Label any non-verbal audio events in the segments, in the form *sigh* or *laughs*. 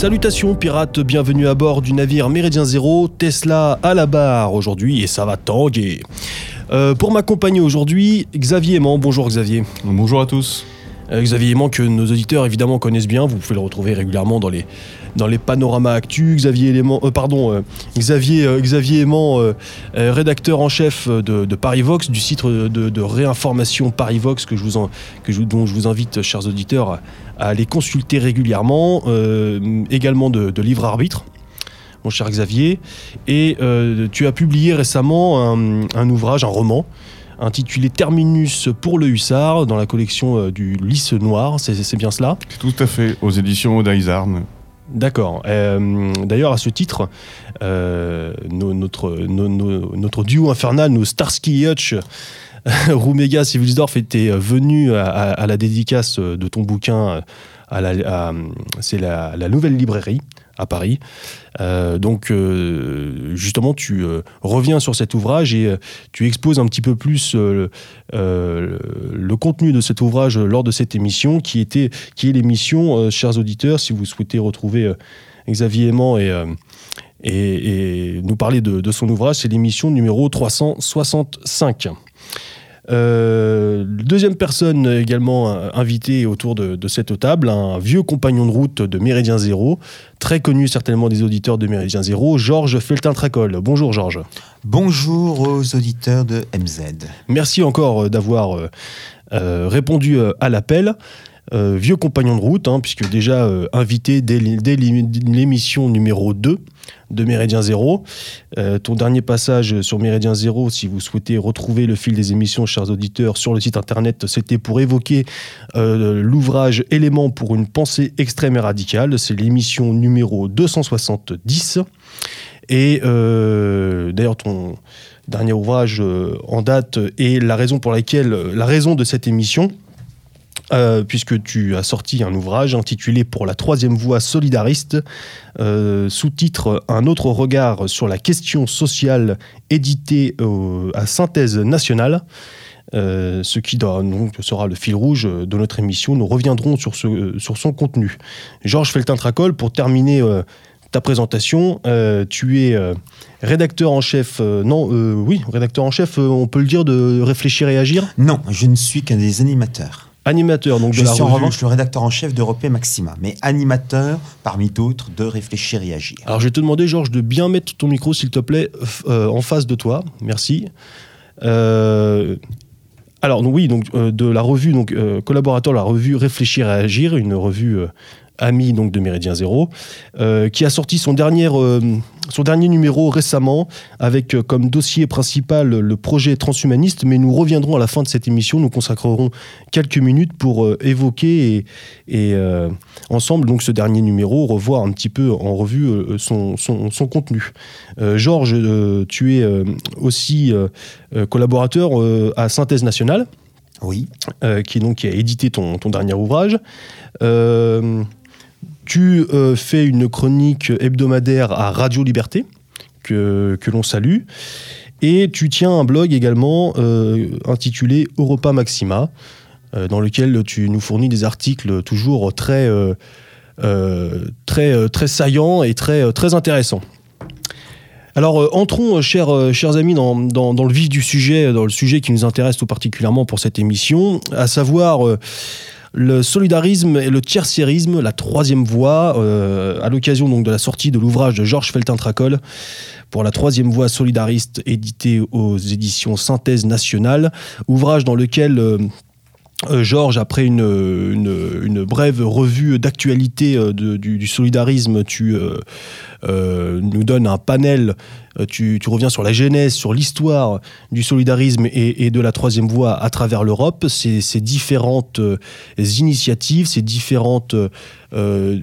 Salutations pirates, bienvenue à bord du navire Méridien Zéro, Tesla à la barre aujourd'hui et ça va tanguer. Euh, pour m'accompagner aujourd'hui, Xavier Aimant. Bonjour Xavier. Bonjour à tous. Euh, Xavier Aimant que nos auditeurs évidemment connaissent bien, vous pouvez le retrouver régulièrement dans les, dans les panoramas actus. Xavier Aimant, euh, pardon, euh, Xavier, euh, Xavier Aimant, rédacteur en chef de, de Paris Vox, du site de, de réinformation Paris Vox que je vous que dont je vous invite, chers auditeurs, à, aller consulter régulièrement. également de, de Livre Arbitre. Mon cher Xavier, et tu as publié récemment un, ouvrage, un roman, intitulé Terminus pour le hussard dans la collection du Lys Noir, c'est bien cela? Tout à fait, aux éditions Odaisarn. D'accord. Euh, D'ailleurs, à ce titre, euh, notre, duo infernal, nos Starsky Hutch, *laughs* Rumega Civilsdorf était venu à, à- la dédicace de ton bouquin à c'est la nouvelle librairie à Paris. Euh, donc, euh, justement, tu euh, reviens sur cet ouvrage et tu exposes un petit peu plus le contenu de cet ouvrage lors de cette émission, qui, était, qui est l'émission, chers auditeurs, si vous souhaitez retrouver Xavier Aimant et, et, nous parler de son ouvrage, c'est l'émission numéro 365. Euh, deuxième personne également euh, invitée autour de, de cette table, un vieux compagnon de route de Méridien Zéro, très connu certainement des auditeurs de Méridien Zéro, Georges Feltin-Tracol. Bonjour Georges. Bonjour aux auditeurs de MZ. Merci encore euh, d'avoir euh, euh, répondu à l'appel. Vieux compagnon de route, hein, puisque déjà invité dès, l'é- dès l'é- l'émission numéro 2 de Méridien Zéro. Euh, ton dernier passage sur Méridien Zéro, si vous souhaitez retrouver le fil des émissions, chers auditeurs, sur le site internet, c'était pour évoquer euh, l'ouvrage Éléments pour une pensée extrême et radicale. C'est l'émission numéro 270. Et euh, d'ailleurs, ton dernier ouvrage en date est la raison pour laquelle, la raison de cette émission, euh, puisque tu as sorti un ouvrage intitulé Pour la troisième voie solidariste, euh, sous-titre Un autre regard sur la question sociale, édité à Synthèse nationale. Euh, ce qui donc, sera le fil rouge de notre émission. Nous reviendrons sur, son contenu. Georges Feltin-Tracol, pour terminer ta présentation, tu es rédacteur en chef, non, oui, rédacteur en chef, on peut le dire, de Réfléchir et Agir, Non, je ne suis qu'un des animateurs. Animateur donc Je de la suis en revue. revanche le rédacteur en chef d'Europe Maxima, mais animateur parmi d'autres de Réfléchir et Agir. Alors je vais te demander, Georges, de bien mettre ton micro, s'il te plaît, euh, en face de toi. Merci. Euh, alors oui, donc euh, de la revue, donc euh, collaborateur de la revue Réfléchir et Agir, une revue amie donc de Méridien Zéro, euh, qui a sorti son dernier, euh, son dernier numéro récemment avec euh, comme dossier principal le projet transhumaniste. Mais nous reviendrons à la fin de cette émission, nous consacrerons quelques minutes pour évoquer et, et, ensemble donc ce dernier numéro, revoir un petit peu en revue son, son, son contenu. Georges, tu es aussi collaborateur à Synthèse Nationale, Oui, euh, qui, donc, qui a édité ton, ton dernier ouvrage. Euh, tu euh, fais une chronique hebdomadaire à Radio Liberté, que, l'on salue. Et tu tiens un blog également euh, intitulé Europa Maxima, euh, dans lequel tu nous fournis des articles toujours très, très, très saillants et très, très intéressants. Alors, entrons, chers, amis, dans, le vif du sujet, dans le sujet qui nous intéresse tout particulièrement pour cette émission, à savoir le solidarisme et le tiers-sérisme, la troisième voie, euh, à l'occasion de la sortie de l'ouvrage de Georges Feltin-Tracol pour la troisième voie solidariste édité aux éditions Synthèse Nationale, ouvrage dans lequel euh, euh, Georges, après une, brève revue d'actualité du, solidarisme, tu nous donnes un panel, tu, tu reviens sur la genèse, sur l'histoire du solidarisme et, de la troisième voie à travers l'Europe, ces, différentes euh, initiatives, ces différentes euh, euh,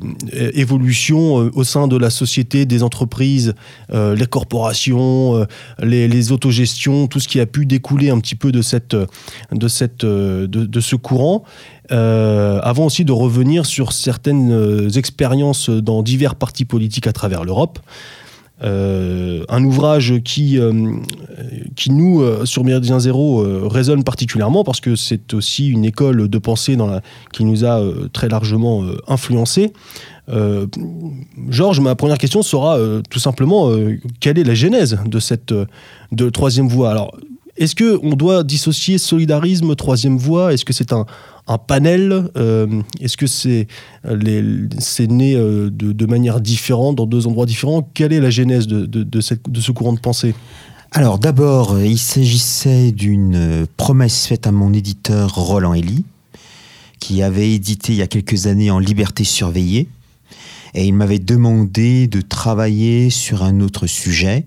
évolutions euh, au sein de la société, des entreprises, euh, les corporations, euh, les, autogestions, tout ce qui a pu découler un petit peu de, euh, ce courant. Euh, avant aussi de revenir sur certaines euh, expériences dans divers partis politiques à travers l'Europe. Euh, un ouvrage qui, euh, qui nous, euh, sur Méridien Zéro, euh, résonne particulièrement parce que c'est aussi une école de pensée dans la, qui nous a euh, très largement influencés. Georges, ma première question sera tout simplement quelle est la genèse de cette de troisième voie? Alors, est-ce que on doit dissocier solidarisme, troisième voie? Est-ce que c'est un, un panel Euh, Est-ce que c'est né euh, de, manière différente, dans deux endroits différents? Quelle est la genèse de, ce courant de pensée? Alors d'abord, euh, il s'agissait d'une promesse faite à mon éditeur Roland Elie, qui avait édité il y a quelques années en Liberté surveillée, et il m'avait demandé de travailler sur un autre sujet.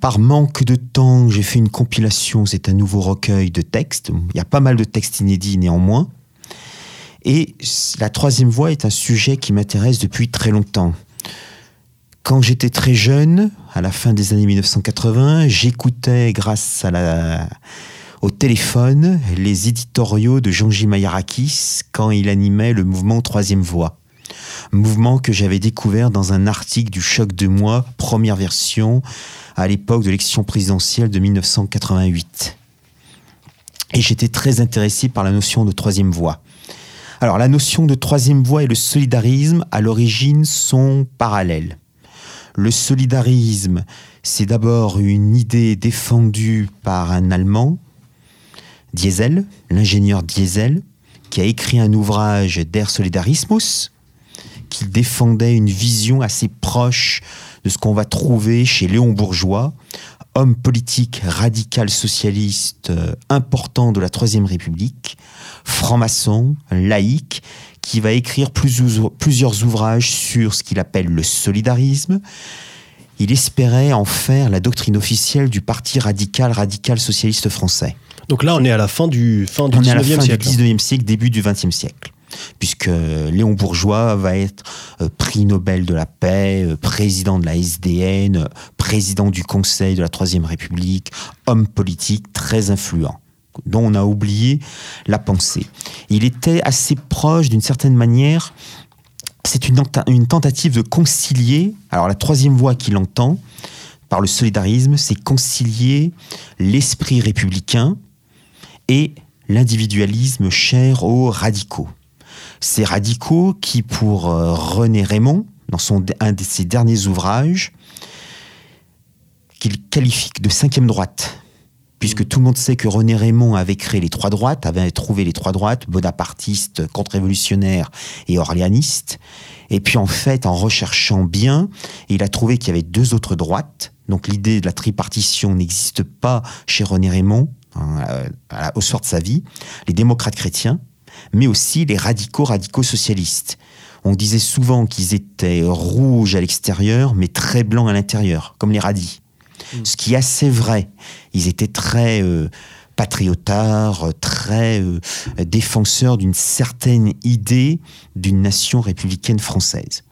Par manque de temps, j'ai fait une compilation, c'est un nouveau recueil de textes. Il y a pas mal de textes inédits néanmoins. Et la troisième voie est un sujet qui m'intéresse depuis très longtemps. Quand j'étais très jeune, à la fin des années 1980, j'écoutais grâce au téléphone les éditoriaux de Jean-J. Mayarakis quand il animait le mouvement Troisième Voie. Mouvement que j'avais découvert dans un article du Choc de Moi, première version, à l'époque de l'élection présidentielle de 1988. Et j'étais très intéressé par la notion de troisième voie. Alors la notion de troisième voie et le solidarisme, à l'origine, sont parallèles. Le solidarisme, c'est d'abord une idée défendue par un Allemand, Diesel, l'ingénieur Diesel, qui a écrit un ouvrage Der Solidarismus, qui défendait une vision assez proche de ce qu'on va trouver chez Léon Bourgeois, homme politique radical socialiste euh, important de la Troisième République, franc-maçon, laïque, qui va écrire plusieurs, plusieurs ouvrages sur ce qu'il appelle le solidarisme. Il espérait en faire la doctrine officielle du parti radical radical socialiste français. Donc là, on est à la fin du, fin du On est à la 19e fin siècle. du 19e siècle, début du 20e siècle. Puisque Léon Bourgeois va être euh, prix Nobel de la paix, euh, président de la SDN, euh, président du Conseil de la Troisième République, homme politique très influent, dont on a oublié la pensée. Il était assez proche, d'une certaine manière, c'est une tentative de concilier, alors la troisième voie qu'il entend par le solidarisme, c'est concilier l'esprit républicain et l'individualisme cher aux radicaux. Ces radicaux qui, pour euh, René Raymond, dans son, un de ses derniers ouvrages, qu'il qualifie de cinquième droite, puisque tout le monde sait que René Raymond avait créé les trois droites, avait trouvé les trois droites, bonapartiste, contre-révolutionnaire et orléaniste. Et puis en fait, en recherchant bien, il a trouvé qu'il y avait deux autres droites. Donc l'idée de la tripartition n'existe pas chez René Raymond, hein, à la- au soir de sa vie. Les démocrates chrétiens, mais aussi les radicaux radicaux socialistes. On disait souvent qu'ils étaient rouges à l'extérieur, mais très blancs à l'intérieur, comme les radis. Ce qui est assez vrai. Ils étaient très euh, patriotards, très euh, défenseurs d'une certaine idée d'une nation républicaine française.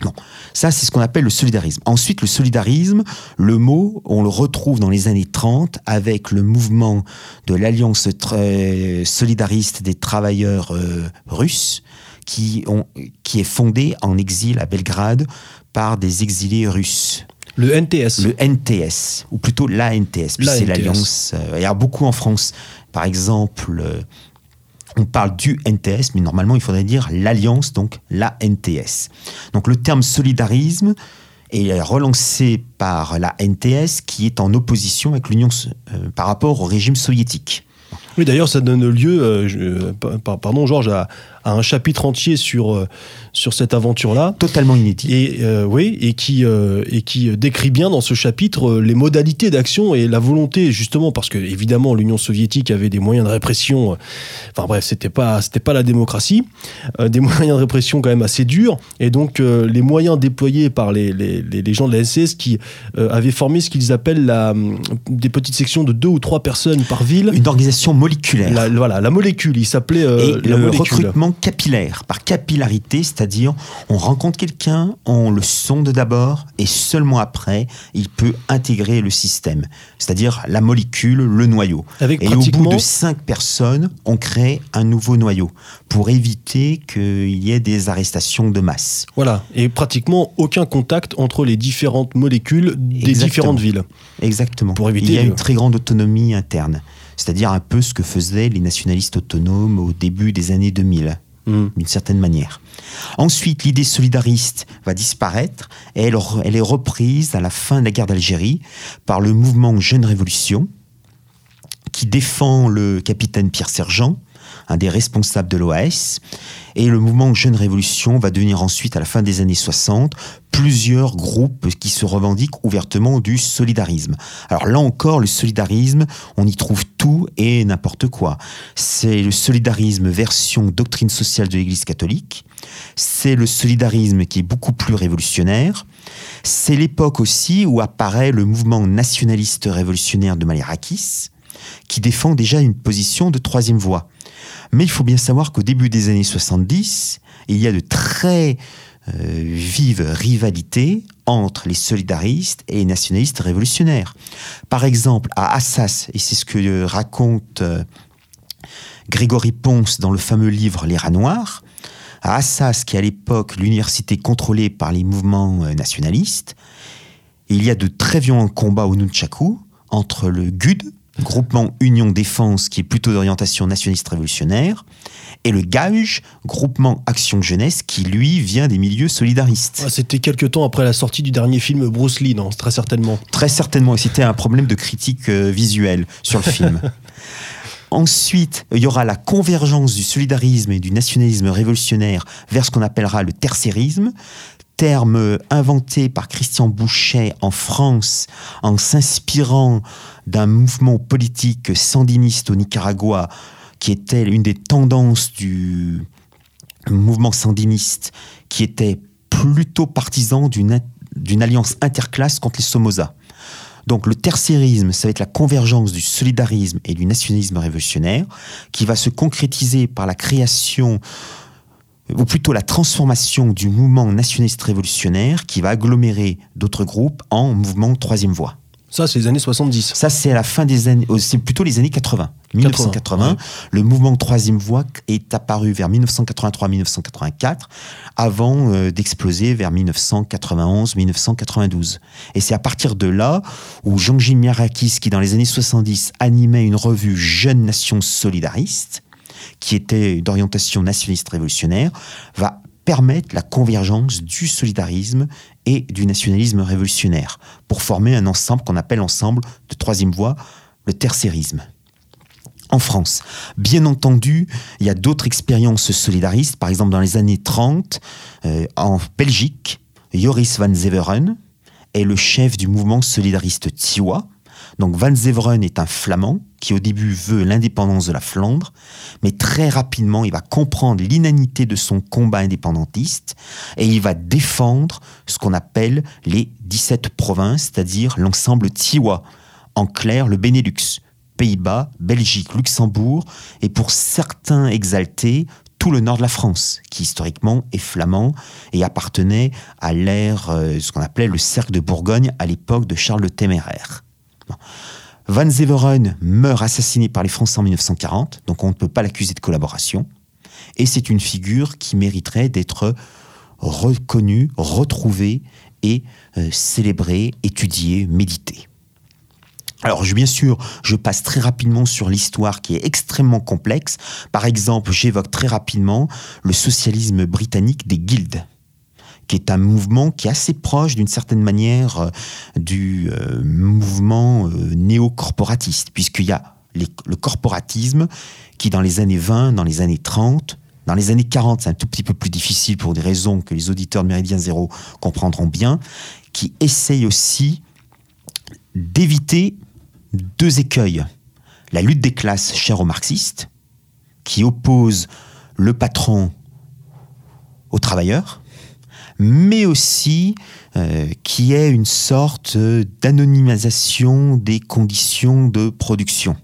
Bon, ça c'est ce qu'on appelle le solidarisme. Ensuite, le solidarisme, le mot, on le retrouve dans les années 30 avec le mouvement de l'Alliance tra- solidariste des travailleurs euh, russes qui, ont, qui est fondé en exil à Belgrade par des exilés russes. Le NTS. Le NTS, ou plutôt la NTS, puis c'est l'alliance. euh, il y a beaucoup en France. Par exemple, euh, on parle du NTS, mais normalement il faudrait dire l'alliance, donc la NTS. Donc le terme solidarisme est relancé par la NTS qui est en opposition avec l'Union euh, par rapport au régime soviétique. Oui, d'ailleurs, ça donne lieu, euh, pa- pardon Georges, à, à un chapitre entier sur, euh, sur cette aventure-là. Totalement inédit. Et euh, oui, et qui euh, et qui décrit bien dans ce chapitre euh, les modalités d'action et la volonté justement parce que évidemment l'Union soviétique avait des moyens de répression. euh, Enfin bref, c'était pas c'était pas la démocratie, euh, des *laughs* moyens de répression quand même assez durs. Et donc euh, les moyens déployés par les, les, les- gens de la SS qui euh, avaient formé ce qu'ils appellent la, hum, des petites sections de deux ou trois personnes par ville. Une organisation moléculaire. La, voilà, la molécule. Il s'appelait euh, et la le molécule. recrutement capillaire, par capillarité, c'est-à-dire on rencontre quelqu'un, on le sonde d'abord et seulement après, il peut intégrer le système, c'est-à-dire la molécule, le noyau. Avec et pratiquement- au bout de cinq personnes, on crée un nouveau noyau pour éviter qu'il y ait des arrestations de masse. Voilà. Et pratiquement aucun contact entre les différentes molécules des Exactement. différentes villes. Exactement. Pour éviter Il y a une très grande autonomie interne. C'est-à-dire un peu ce que faisaient les nationalistes autonomes au début des années 2000, Hmm. d'une certaine manière. Ensuite, l'idée solidariste va disparaître et elle est reprise à la fin de la guerre d'Algérie par le mouvement Jeune Révolution qui défend le capitaine Pierre Sergent, un des responsables de l'OAS. Et le mouvement Jeune Révolution va devenir ensuite, à la fin des années 60, plusieurs groupes qui se revendiquent ouvertement du solidarisme. Alors là encore, le solidarisme, on y trouve tout et n'importe quoi. C'est le solidarisme version doctrine sociale de l'Église catholique. C'est le solidarisme qui est beaucoup plus révolutionnaire. C'est l'époque aussi où apparaît le mouvement nationaliste révolutionnaire de Malirakis, qui défend déjà une position de troisième voie. Mais il faut bien savoir qu'au début des années 70, il y a de très euh, vives rivalités entre les solidaristes et les nationalistes révolutionnaires. Par exemple, à Assas, et c'est ce que euh, raconte euh, Grégory Ponce dans le fameux livre Les rats noirs, à Assas, qui est à l'époque l'université contrôlée par les mouvements nationalistes, il y a de très violents combats au Nunchaku entre le GUD, groupement Union Défense, qui est plutôt d'orientation nationaliste révolutionnaire, et le GAGE, groupement Action Jeunesse, qui lui vient des milieux solidaristes. Ah, C'était quelques temps après la sortie du dernier film Bruce Lee, non Très certainement. Très certainement, c'était un problème de critique euh, visuelle sur le film. *laughs* Ensuite, il y aura la convergence du solidarisme et du nationalisme révolutionnaire vers ce qu'on appellera le tertiarisme, terme inventé par Christian Bouchet en France en s'inspirant d'un mouvement politique sandiniste au Nicaragua qui était une des tendances du mouvement sandiniste qui était plutôt partisan d'une alliance interclasse contre les Somoza. Donc le tertiarisme, ça va être la convergence du solidarisme et du nationalisme révolutionnaire, qui va se concrétiser par la création, ou plutôt la transformation du mouvement nationaliste révolutionnaire, qui va agglomérer d'autres groupes en mouvement troisième voie. Ça, c'est les années 70. Ça, c'est à la fin des années, oh, c'est plutôt les années 80. 1980, ouais. le mouvement troisième voie est apparu vers 1983-1984, avant euh, d'exploser vers 1991-1992. Et c'est à partir de là où Jean-Gilles Miarakis, qui dans les années 70 animait une revue Jeune Nation Solidariste, qui était d'orientation nationaliste révolutionnaire, va permettre la convergence du solidarisme et du nationalisme révolutionnaire pour former un ensemble qu'on appelle ensemble de troisième voie, le tertiarisme. En France, bien entendu, il y a d'autres expériences solidaristes, par exemple dans les années 30, euh, en Belgique, Joris van Zeveren est le chef du mouvement solidariste Tiwa. Donc Van Zeveren est un flamand qui au début veut l'indépendance de la Flandre, mais très rapidement il va comprendre l'inanité de son combat indépendantiste et il va défendre ce qu'on appelle les 17 provinces, c'est-à-dire l'ensemble Tiwa, en clair le Benelux, Pays-Bas, Belgique, Luxembourg et pour certains exaltés, tout le nord de la France, qui historiquement est flamand et appartenait à l'ère, euh, ce qu'on appelait le cercle de Bourgogne à l'époque de Charles le Téméraire. Van Zeveren meurt assassiné par les Français en 1940, donc on ne peut pas l'accuser de collaboration. Et c'est une figure qui mériterait d'être reconnue, retrouvée et euh, célébrée, étudiée, méditée. Alors, bien sûr, je passe très rapidement sur l'histoire qui est extrêmement complexe. Par exemple, j'évoque très rapidement le socialisme britannique des guildes qui est un mouvement qui est assez proche d'une certaine manière euh, du euh, mouvement euh, néo-corporatiste, puisqu'il y a le corporatisme qui, dans les années 20, dans les années 30, dans les années 40, c'est un tout petit peu plus difficile pour des raisons que les auditeurs de Méridien Zéro comprendront bien, qui essaye aussi d'éviter deux écueils. La lutte des classes chère aux marxistes, qui oppose le patron aux travailleurs, mais aussi euh, qui est une sorte d'anonymisation des conditions de production.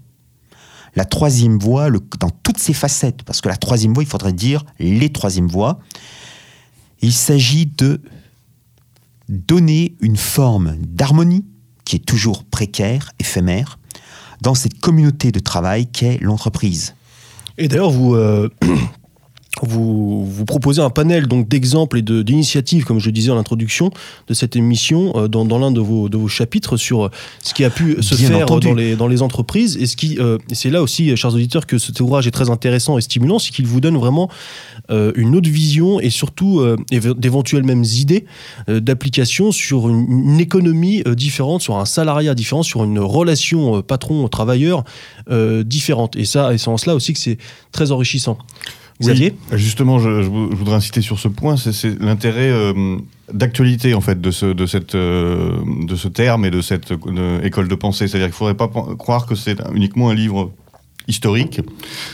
la troisième voie, dans toutes ses facettes, parce que la troisième voie, il faudrait dire les troisièmes voies, il s'agit de donner une forme d'harmonie qui est toujours précaire, éphémère, dans cette communauté de travail qu'est l'entreprise. Et d'ailleurs, vous, euh, *clears throat* vous, vous proposez un panel donc d'exemples et de- d'initiatives, comme je le disais en introduction de cette émission, euh, dans, dans l'un de vos, de vos chapitres sur euh, ce qui a pu se Bien faire entendu. dans les, dans les entreprises. Et ce qui, euh, c'est là aussi, euh, chers auditeurs, que cet ouvrage est très intéressant et stimulant, c'est qu'il vous donne vraiment euh, une autre vision et surtout euh, éve- d'éventuelles mêmes idées euh, d'application sur une, une économie euh, différente, sur un salariat différent, sur une relation euh, patron-travailleur euh, différente. Et ça, et c'est en cela aussi que c'est très enrichissant. Xavier Oui, justement, je, je vou- je voudrais insister sur ce point, c'est- l'intérêt euh, d'actualité en fait de ce, de, cette, euh, de ce terme et de cette école de pensée. C'est-à-dire qu'il ne faudrait pas croire que c'est uniquement un livre historique.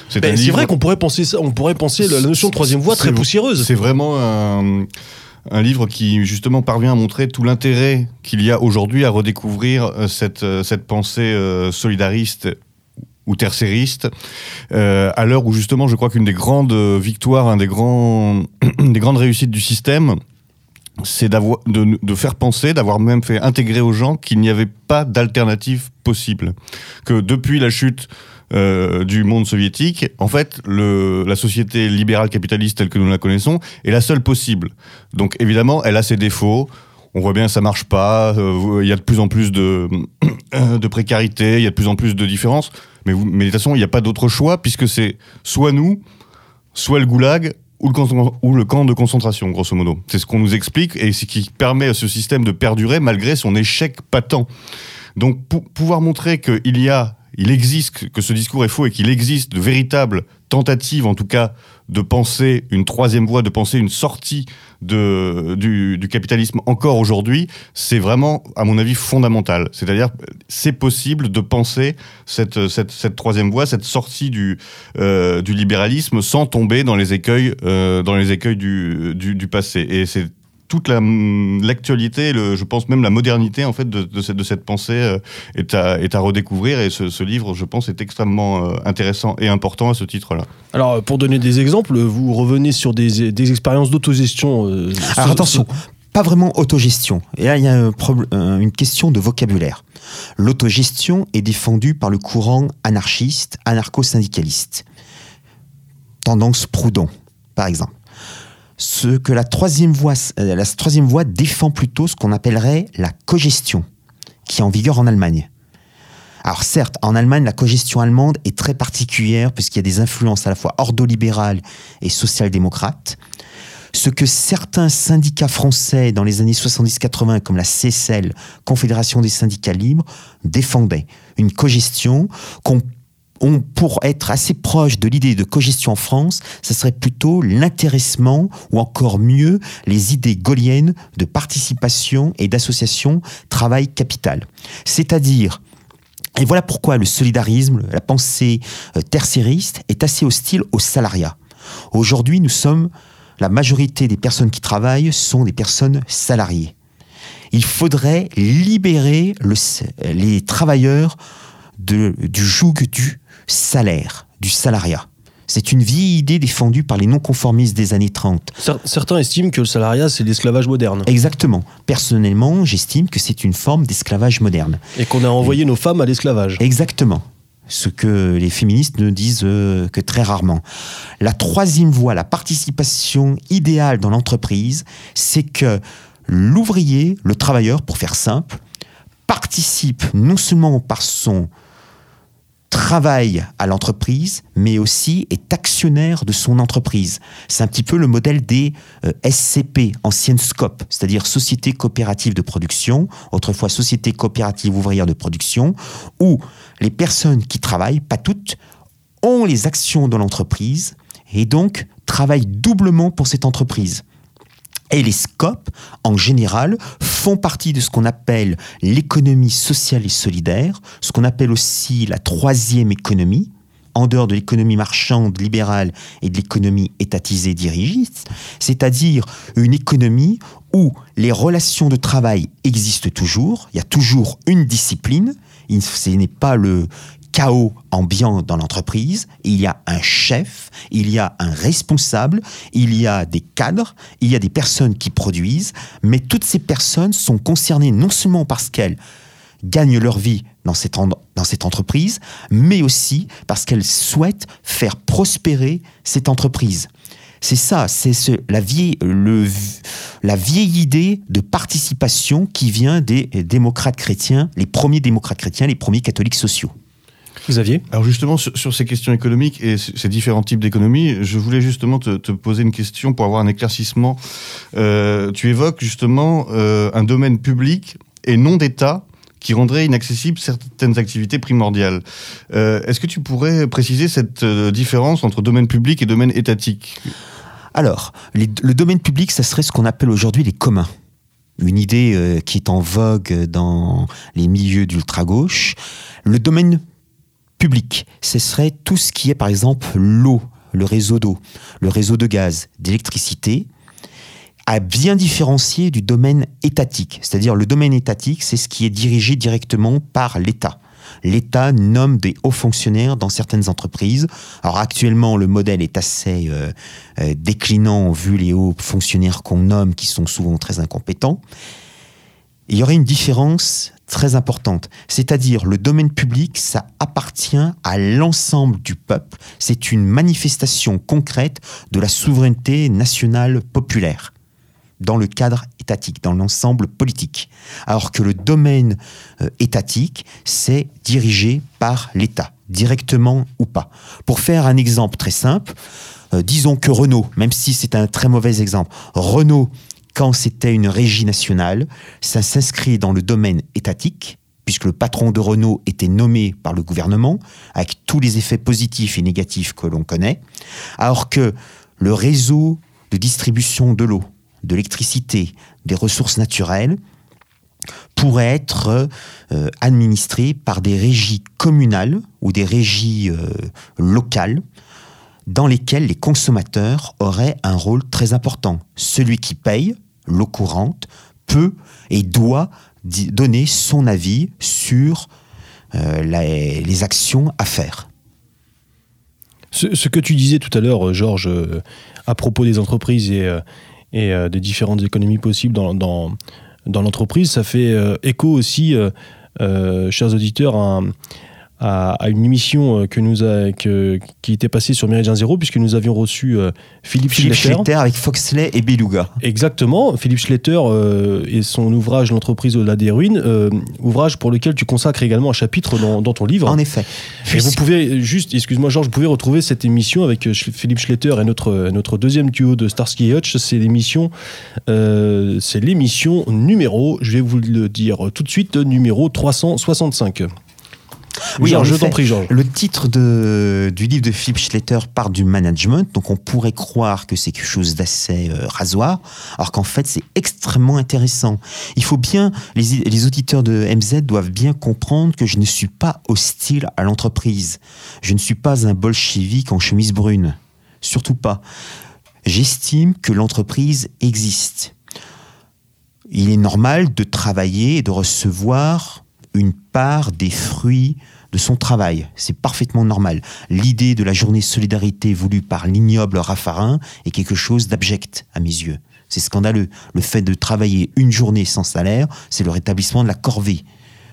C'est Ben, livre- vrai qu'on pourrait penser ça, on pourrait penser la notion de troisième voie très poussiéreuse. C'est vraiment un, un livre qui justement parvient à montrer tout l'intérêt qu'il y a aujourd'hui à redécouvrir euh, cette, cette pensée solidariste ou tercériste, euh, à l'heure où justement je crois qu'une des grandes euh, victoires, un des, grands, *clears throat* des grandes réussites du système, c'est d'avoir de, de faire penser, d'avoir même fait intégrer aux gens qu'il n'y avait pas d'alternative possible. Que depuis la chute euh, du monde soviétique, en fait, le, la société libérale capitaliste telle que nous la connaissons est la seule possible. Donc évidemment, elle a ses défauts. On voit bien que ça marche pas. euh, Il y a de plus en plus de, *clears throat* de précarité, il y a de plus en plus de différences. Mais, vous- de toute façon, il n'y a pas d'autre choix puisque c'est soit nous, soit le goulag ou le, camp, ou le camp de concentration, grosso modo. C'est ce qu'on nous explique et ce qui permet à ce système de perdurer malgré son échec patent. Donc, pour pouvoir montrer qu'il y a, il existe, que ce discours est faux et qu'il existe de véritables tentatives, en tout cas, de penser une troisième voie, de penser une sortie de, du, capitalisme encore aujourd'hui, c'est vraiment, à mon avis, fondamental. C'est-à-dire, c'est possible de penser cette, troisième voie, cette sortie du, euh, libéralisme sans tomber dans les écueils, euh, dans les écueils du, du, du passé. Et c'est toute la- l'actualité, je pense même la modernité en fait de, de cette, de cette pensée euh, est, à, est à redécouvrir et ce, ce livre, je pense, est extrêmement euh, intéressant et important à ce titre-là. Alors, pour donner des exemples, vous revenez sur des, des expériences d'autogestion. euh, Alors attention, pas vraiment autogestion. Et là, il y a un- une question de vocabulaire. L'autogestion est défendue par le courant anarchiste, anarcho-syndicaliste. Tendance Proudhon, par exemple. Ce que la troisième voie, euh, la troisième voie défend plutôt ce qu'on appellerait la cogestion, qui est en vigueur en Allemagne. Alors certes, en Allemagne, la cogestion allemande est très particulière puisqu'il y a des influences à la fois ordolibérales et social-démocrates. Ce que certains syndicats français dans les années 70-80, comme la CSL, Confédération des syndicats libres, défendaient. Une cogestion qu'on on, pour être assez proche de l'idée de cogestion en France, ce serait plutôt l'intéressement ou encore mieux les idées gaulliennes de participation et d'association travail-capital. C'est-à-dire et voilà pourquoi le solidarisme, la pensée euh, tertiariste est assez hostile au salariat. Aujourd'hui, nous sommes, la majorité des personnes qui travaillent sont des personnes salariées. Il faudrait libérer le, les travailleurs du joug du salaire, du salariat. C'est une vieille idée défendue par les non-conformistes des années 30. Cer- Certains estiment que le salariat, c'est l'esclavage moderne. Exactement. Personnellement, j'estime que c'est une forme d'esclavage moderne. Et qu'on a envoyé nos femmes à l'esclavage. Exactement. Ce que les féministes ne disent euh, que très rarement. La troisième voie, la participation idéale dans l'entreprise, c'est que l'ouvrier, le travailleur, pour faire simple, participe non seulement par son travail à l'entreprise, mais aussi est actionnaire de son entreprise. C'est un petit peu le modèle des euh, SCP, anciennes SCOP, c'est-à-dire Société coopérative de production, autrefois Société coopérative ouvrière de production, où les personnes qui travaillent, pas toutes, ont les actions de l'entreprise et donc travaillent doublement pour cette entreprise. Et les SCOP, en général, font partie de ce qu'on appelle l'économie sociale et solidaire, ce qu'on appelle aussi la troisième économie, en dehors de l'économie marchande libérale et de l'économie étatisée dirigiste, c'est-à-dire une économie où les relations de travail existent toujours, il y a toujours une discipline, ce n'est pas le chaos ambiant dans l'entreprise, il y a un chef, il y a un responsable, il y a des cadres, il y a des personnes qui produisent, mais toutes ces personnes sont concernées non seulement parce qu'elles gagnent leur vie dans cette, entreprise, mais aussi parce qu'elles souhaitent faire prospérer cette entreprise. C'est ça, c'est la vieille idée de participation qui vient des démocrates chrétiens, les premiers démocrates chrétiens, les premiers catholiques sociaux. Xavier Alors justement, sur, ces questions économiques et ces différents types d'économies, je voulais justement te, poser une question pour avoir un éclaircissement. Euh, tu évoques justement euh, un domaine public et non d'État qui rendrait inaccessibles certaines activités primordiales. Euh, est-ce que tu pourrais préciser cette différence entre domaine public et domaine étatique? Alors, le domaine public, ça serait ce qu'on appelle aujourd'hui les communs une idée qui est en vogue dans les milieux d'ultra-gauche. Le domaine public. Ce serait tout ce qui est par exemple l'eau, le réseau d'eau, le réseau de gaz, d'électricité, à bien différencier du domaine étatique. C'est-à-dire le domaine étatique, c'est ce qui est dirigé directement par l'État. L'État nomme des hauts fonctionnaires dans certaines entreprises. Alors actuellement, le modèle est assez euh, euh, déclinant vu les hauts fonctionnaires qu'on nomme, qui sont souvent très incompétents. Il y aurait une différence très importante. C'est-à-dire le domaine public, ça appartient à l'ensemble du peuple. C'est une manifestation concrète de la souveraineté nationale populaire dans le cadre étatique, dans l'ensemble politique. Alors que le domaine euh, étatique, c'est dirigé par l'État, directement ou pas. Pour faire un exemple très simple, euh, disons que Renault, même si c'est un très mauvais exemple, Renault quand c'était une régie nationale, ça s'inscrit dans le domaine étatique, puisque le patron de Renault était nommé par le gouvernement, avec tous les effets positifs et négatifs que l'on connaît, alors que le réseau de distribution de l'eau, de l'électricité, des ressources naturelles, pourrait être euh, administré par des régies communales ou des régies euh, locales dans lesquelles les consommateurs auraient un rôle très important. Celui qui paye, l'eau courante, peut et doit donner son avis sur euh, les actions à faire. Ce, que tu disais tout à l'heure, Georges, euh, à propos des entreprises et, euh, des différentes économies possibles dans, dans, dans l'entreprise, ça fait écho aussi, chers auditeurs, à à, une émission euh, que nous a, qui était passée sur Méridien Zéro, puisque nous avions reçu euh, Philippe, Philippe Schletter. avec Foxley et Beluga. Exactement. Philippe Schletter euh, et son ouvrage L'entreprise au-delà des ruines, ouvrage pour lequel tu consacres également un chapitre dans, ton livre. En effet. Et vous pouvez juste, excuse-moi Georges, vous pouvez retrouver cette émission avec Philippe Schletter et notre, notre deuxième duo de Starsky et Hutch. C'est l'émission, c'est l'émission numéro, je vais vous le dire tout de suite, numéro 365. Oui, je t'en prie, Georges. Le titre de, du livre de Philippe Schletter part du management, donc on pourrait croire que c'est quelque chose d'assez euh, rasoir, alors qu'en fait c'est extrêmement intéressant. Il faut bien, les, les auditeurs de MZ doivent bien comprendre que je ne suis pas hostile à l'entreprise. Je ne suis pas un bolchevique en chemise brune. Surtout pas. J'estime que l'entreprise existe. Il est normal de travailler et de recevoir une part des fruits de son travail. C'est parfaitement normal. L'idée de la journée solidarité voulue par l'ignoble Raffarin est quelque chose d'abject à mes yeux. C'est scandaleux. Le fait de travailler une journée sans salaire, c'est le rétablissement de la corvée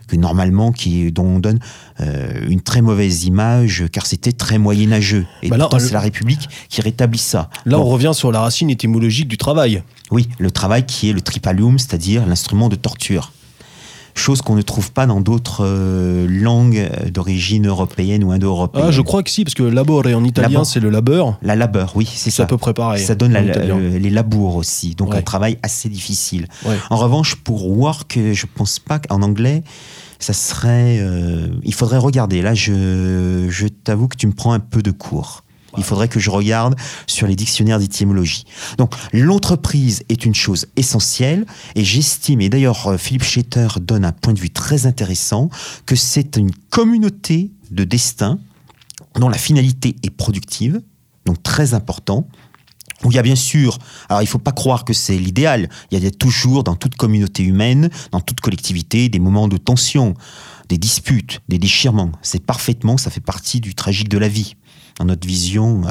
que normalement qui dont on donne euh, une très mauvaise image car c'était très moyenâgeux et bah c'est la République qui rétablit ça. Là on revient sur la racine étymologique du travail. Oui, le travail qui est le tripalium, c'est-à-dire l'instrument de torture chose qu'on ne trouve pas dans d'autres euh, langues d'origine européenne ou indo-européenne. Ah, je crois que si, parce que labor et en italien, c'est le labeur. La labeur, oui, c'est ça. C'est à peu près pareil. Ça donne les labours aussi, donc un travail assez difficile. En revanche, pour work, je pense pas qu'en anglais, ça serait. Euh, il faudrait regarder. Là, je, je t'avoue que tu me prends un peu de cours. Il faudrait que je regarde sur les dictionnaires d'étymologie. Donc, l'entreprise est une chose essentielle et j'estime, et d'ailleurs euh, Philippe Schetter donne un point de vue très intéressant, que c'est une communauté de destin dont la finalité est productive, donc très important. où il y a bien sûr, alors il ne faut pas croire que c'est l'idéal, il y a toujours dans toute communauté humaine, dans toute collectivité, des moments de tension, des disputes, des déchirements. C'est parfaitement, ça fait partie du tragique de la vie dans notre vision euh,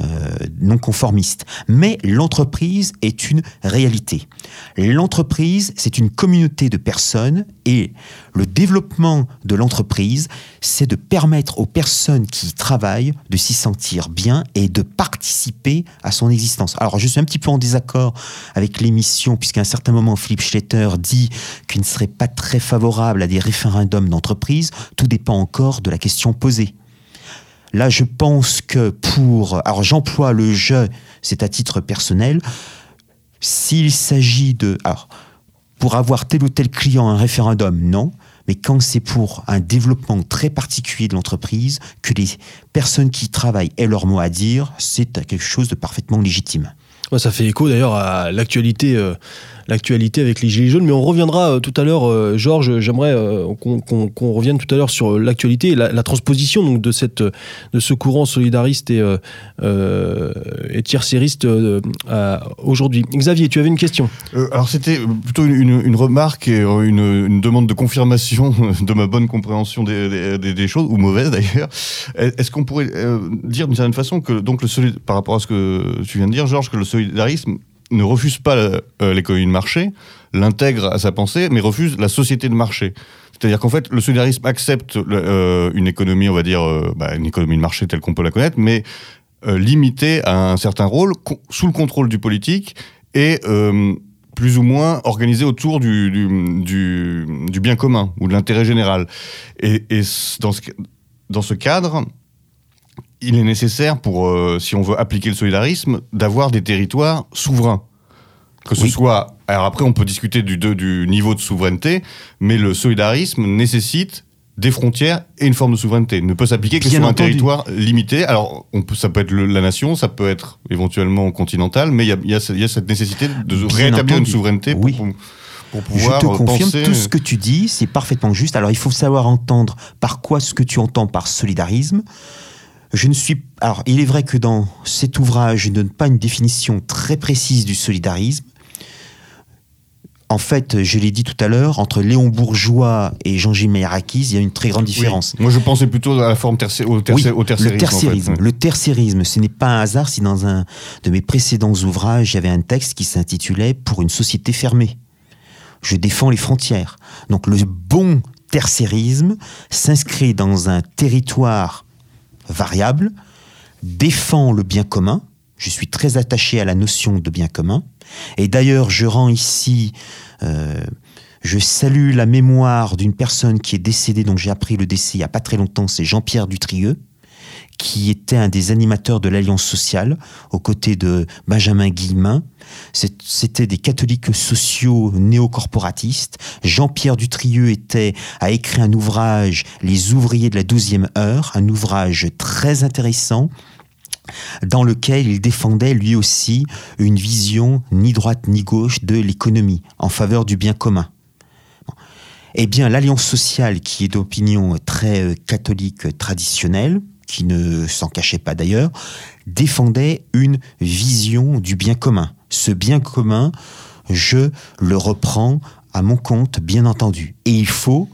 euh, non conformiste. Mais l'entreprise est une réalité. L'entreprise, c'est une communauté de personnes et le développement de l'entreprise, c'est de permettre aux personnes qui y travaillent de s'y sentir bien et de participer à son existence. Alors je suis un petit peu en désaccord avec l'émission puisqu'à un certain moment Philippe Schletter dit qu'il ne serait pas très favorable à des référendums d'entreprise. Tout dépend encore de la question posée. Là, je pense que pour... Alors j'emploie le je, c'est à titre personnel. S'il s'agit de... Alors, pour avoir tel ou tel client un référendum, non. Mais quand c'est pour un développement très particulier de l'entreprise, que les personnes qui travaillent aient leur mot à dire, c'est quelque chose de parfaitement légitime. Ça fait écho d'ailleurs à l'actualité euh, l'actualité avec les Gilets jaunes. Mais on reviendra euh, tout à l'heure, euh, Georges, j'aimerais euh, qu'on revienne tout à l'heure sur l'actualité et la, transposition donc, de, cette, de ce courant solidariste et, et tiercériste aujourd'hui. Xavier, tu avais une question? Alors c'était plutôt une, remarque et une, demande de confirmation *laughs* de ma bonne compréhension des, des, choses, ou mauvaise d'ailleurs. Est-ce qu'on pourrait dire d'une certaine façon que, donc, le par rapport à ce que tu viens de dire, Georges, que le solidarisme ne refuse pas euh, l'économie de marché, l'intègre à sa pensée, mais refuse la société de marché. C'est-à-dire qu'en fait, le solidarisme accepte euh, une économie, on va dire, euh, bah, une économie de marché telle qu'on peut la connaître, mais limitée à un certain rôle, sous le contrôle du politique et plus ou moins organisée autour du, bien commun ou de l'intérêt général. Et, dans ce cadre, il est nécessaire pour, euh, si on veut appliquer le solidarisme, d'avoir des territoires souverains. Que ce soit. Alors après, on peut discuter du, du niveau de souveraineté, mais le solidarisme nécessite des frontières et une forme de souveraineté. Il ne peut s'appliquer que sur un territoire limité. Alors, on peut, ça peut être la nation, ça peut être éventuellement continental, mais il y a, y a, cette nécessité de rétablir une souveraineté pour, pour pouvoir Je te confirme, tout ce que tu dis, c'est parfaitement juste. Alors, il faut savoir entendre par quoi ce que tu entends par solidarisme. Je ne suis. Alors, il est vrai que dans cet ouvrage, je ne donne pas une définition très précise du solidarisme. En fait, je l'ai dit tout à l'heure, entre Léon Bourgeois et Jean-Gilles Meyerakis, il y a une très grande différence. Moi, je pensais plutôt à la forme au, tertiarisme. Le tertiarisme, ce n'est pas un hasard si dans un de mes précédents ouvrages, il y avait un texte qui s'intitulait Pour une société fermée. Je défends les frontières. Donc, le bon tertiarisme s'inscrit dans un territoire variable, défend le bien commun. Je suis très attaché à la notion de bien commun. Et d'ailleurs, je rends ici, euh, je salue la mémoire d'une personne qui est décédée, dont j'ai appris le décès il n'y a pas très longtemps, c'est Jean-Pierre Dutrieux, qui était un des animateurs de l'Alliance sociale, aux côtés de Benjamin Guillemin. C'était des catholiques sociaux néocorporatistes. Jean-Pierre Dutrieux était, a écrit un ouvrage, Les ouvriers de la douzième heure, un ouvrage très intéressant dans lequel il défendait lui aussi une vision ni droite ni gauche de l'économie en faveur du bien commun. Eh bien, l'Alliance sociale, qui est d'opinion très euh, catholique traditionnelle, qui ne s'en cachait pas d'ailleurs, défendait une vision du bien commun. Ce bien commun, je le reprends à mon compte, bien entendu. Et il faut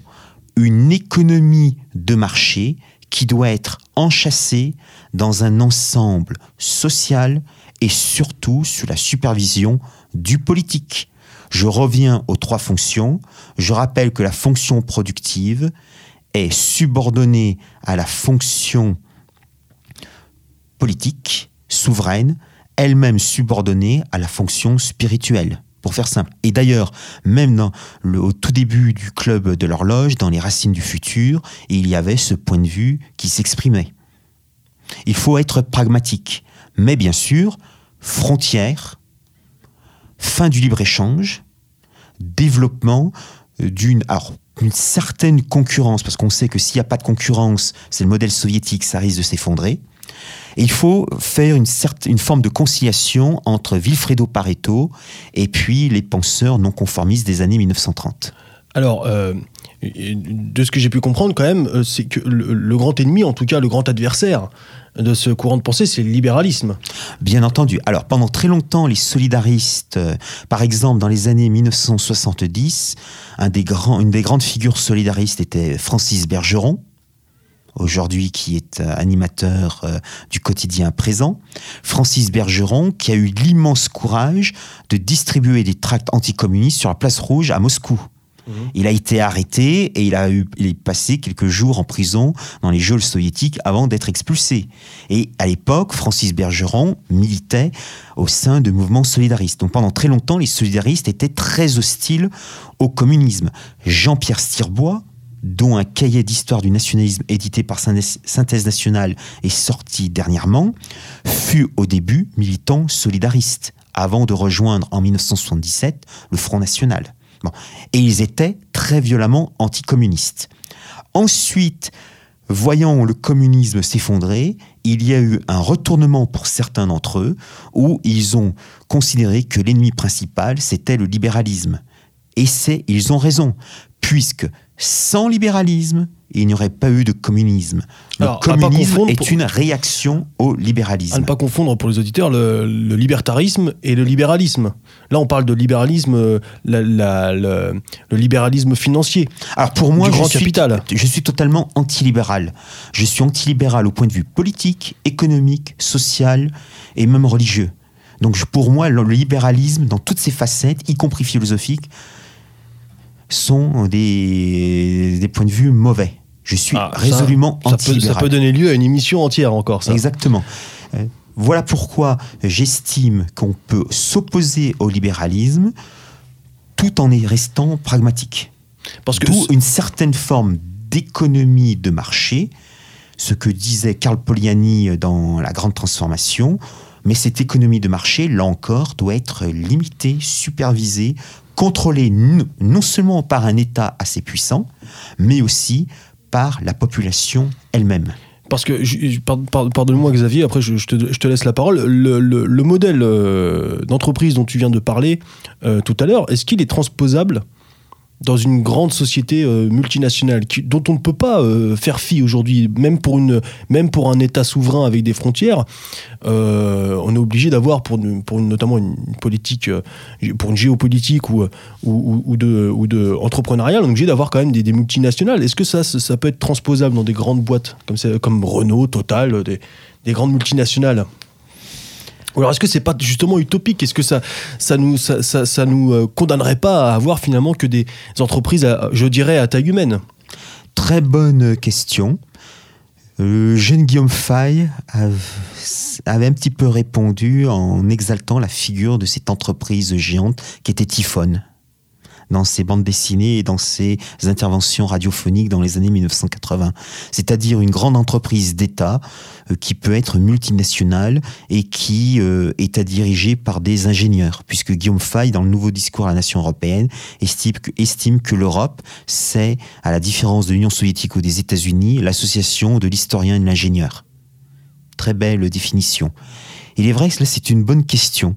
une économie de marché qui doit être enchâssée dans un ensemble social et surtout sous la supervision du politique. Je reviens aux trois fonctions. Je rappelle que la fonction productive est subordonnée à la fonction politique, souveraine, elle-même subordonnée à la fonction spirituelle, pour faire simple. Et d'ailleurs, même dans le, au tout début du club de l'horloge, dans les racines du futur, il y avait ce point de vue qui s'exprimait. Il faut être pragmatique, mais bien sûr, frontière, fin du libre-échange, développement d'une une certaine concurrence, parce qu'on sait que s'il n'y a pas de concurrence, c'est le modèle soviétique, ça risque de s'effondrer. Et il faut faire une, certaine, une forme de conciliation entre Vilfredo Pareto et puis les penseurs non conformistes des années 1930. Alors, euh, de ce que j'ai pu comprendre quand même, euh, c'est que le, grand ennemi, en tout cas le grand adversaire de ce courant de pensée, c'est le libéralisme. Bien entendu. Alors pendant très longtemps, les solidaristes, euh, par exemple dans les années 1970, un des grands, une des grandes figures solidaristes était Francis Bergeron, aujourd'hui qui est euh, animateur du quotidien présent, Francis Bergeron, qui a eu l'immense courage de distribuer des tracts anticommunistes sur la place rouge à Moscou. Mhm. Il a été arrêté et il a eu, il est passé quelques jours en prison dans les geôles soviétiques avant d'être expulsé. Et à l'époque, Francis Bergeron militait au sein de mouvements solidaristes. Donc pendant très longtemps, les solidaristes étaient très hostiles au communisme. Jean-Pierre Stirbois, dont un cahier d'histoire du nationalisme édité par Synthèse nationale est sorti dernièrement, fut au début militant solidariste, avant de rejoindre en 1977 le Front National. Et ils étaient très violemment anticommunistes. Ensuite, voyant le communisme s'effondrer, il y a eu un retournement pour certains d'entre eux où ils ont considéré que l'ennemi principal, c'était le libéralisme. Et c'est, ils ont raison, puisque sans libéralisme, il n'y aurait pas eu de communisme. Le communisme est une réaction au libéralisme. À ne pas confondre pour les auditeurs le, libertarisme et le libéralisme. Là, on parle de libéralisme, euh, le, libéralisme financier. Alors pour moi, je, suis, je suis totalement antilibéral. Je suis antilibéral au point de vue politique, économique, social et même religieux. Donc pour moi, le libéralisme, dans toutes ses facettes, y compris philosophiques, sont des, des points de vue mauvais. Je suis ah, résolument anti ça, ça peut donner lieu à une émission entière encore, ça. Exactement. Euh, voilà pourquoi j'estime qu'on peut s'opposer au libéralisme tout en y restant pragmatique. Parce que D'où une certaine forme d'économie de marché, ce que disait Karl Poliani dans La Grande Transformation. Mais cette économie de marché, là encore, doit être limitée, supervisée, contrôlée non seulement par un État assez puissant, mais aussi par la population elle-même. Parce que, pardonne-moi Xavier, après je, te, laisse la parole, le, modèle euh, d'entreprise dont tu viens de parler euh, tout à l'heure, est-ce qu'il est transposable dans une grande société euh, multinationale dont on ne peut pas euh, faire fi aujourd'hui, même pour même pour un État souverain avec des frontières, euh, on est obligé d'avoir pour, pour notamment une politique, pour une géopolitique ou, ou, de, ou de entrepreneuriale, on est obligé d'avoir quand même des, multinationales. Est-ce que ça, ça peut être transposable dans des grandes boîtes comme, comme Renault, Total, des, des grandes multinationales? Alors est-ce que c'est pas justement utopique? Est-ce que ça, ça nous, euh, condamnerait pas à avoir finalement que des entreprises, je dirais, à taille humaine? Très bonne question. Le jeune Guillaume Fay avait un petit peu répondu en exaltant la figure de cette entreprise géante qui était Typhone dans ses bandes dessinées et dans ses interventions radiophoniques dans les années 1980. C'est-à-dire une grande entreprise d'État euh, qui peut être multinationale et qui euh, est à diriger par des ingénieurs, puisque Guillaume Fay, dans le nouveau discours à la nation européenne, estime que, l'Europe, c'est, à la différence de l'Union soviétique ou des États-Unis, l'association de l'historien et de l'ingénieur. Très belle définition. Il est vrai que là, c'est une bonne question.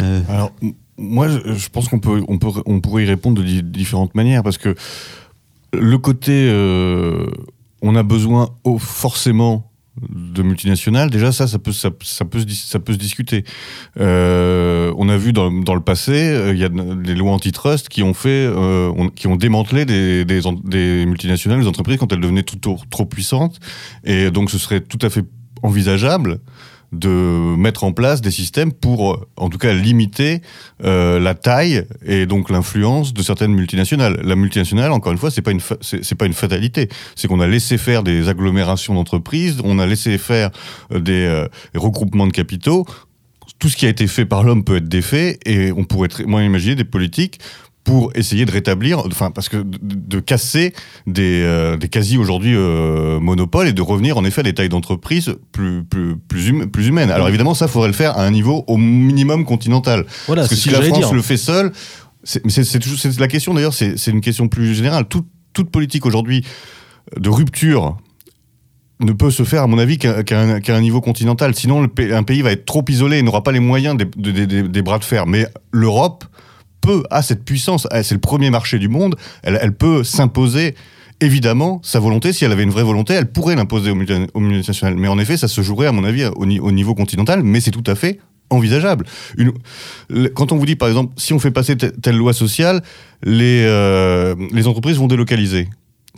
Euh, Alors, moi, je pense qu'on peut, on peut, on pourrait y répondre de différentes manières parce que le côté, euh, on a besoin forcément de multinationales, déjà ça, ça peut, ça, peut, ça peut se discuter. Euh, on a vu dans, le passé, euh, il y a des lois antitrust qui ont fait, qui ont démantelé des, multinationales, des entreprises quand elles devenaient trop, trop puissantes, et donc ce serait tout à fait envisageable de mettre en place des systèmes pour, en tout cas, limiter euh, la taille et donc l'influence de certaines multinationales. La multinationale, encore une fois, c'est pas une c'est pas une fatalité. C'est qu'on a laissé faire des agglomérations d'entreprises, on a laissé faire euh, des euh, regroupements de capitaux. Tout ce qui a été fait par l'homme peut être défait et on pourrait très, imaginer des politiques pour essayer de rétablir, enfin parce que de, casser des, euh, des quasi aujourd'hui euh, monopoles et de revenir en effet à des tailles d'entreprise plus plus plus, hum, plus humaines. Alors évidemment ça faudrait le faire à un niveau au minimum continental. Voilà, parce que si la France le fait seule, c'est c'est la question d'ailleurs, c'est une question plus générale. Toute, toute politique aujourd'hui de rupture ne peut se faire, à mon avis, qu'à un, niveau continental. Sinon, un pays va être trop isolé et n'aura pas les moyens des, des, des, bras de fer. Mais l'Europe peut, a cette puissance, c'est le premier marché du monde, elle, peut s'imposer évidemment, sa volonté, si elle avait une vraie volonté, elle pourrait l'imposer au milieu, au national. Mais en effet, ça se jouerait, à mon avis, au, niveau continental, mais c'est tout à fait envisageable. quand on vous dit, par exemple, si on fait passer telle loi sociale, les, euh, les entreprises vont délocaliser.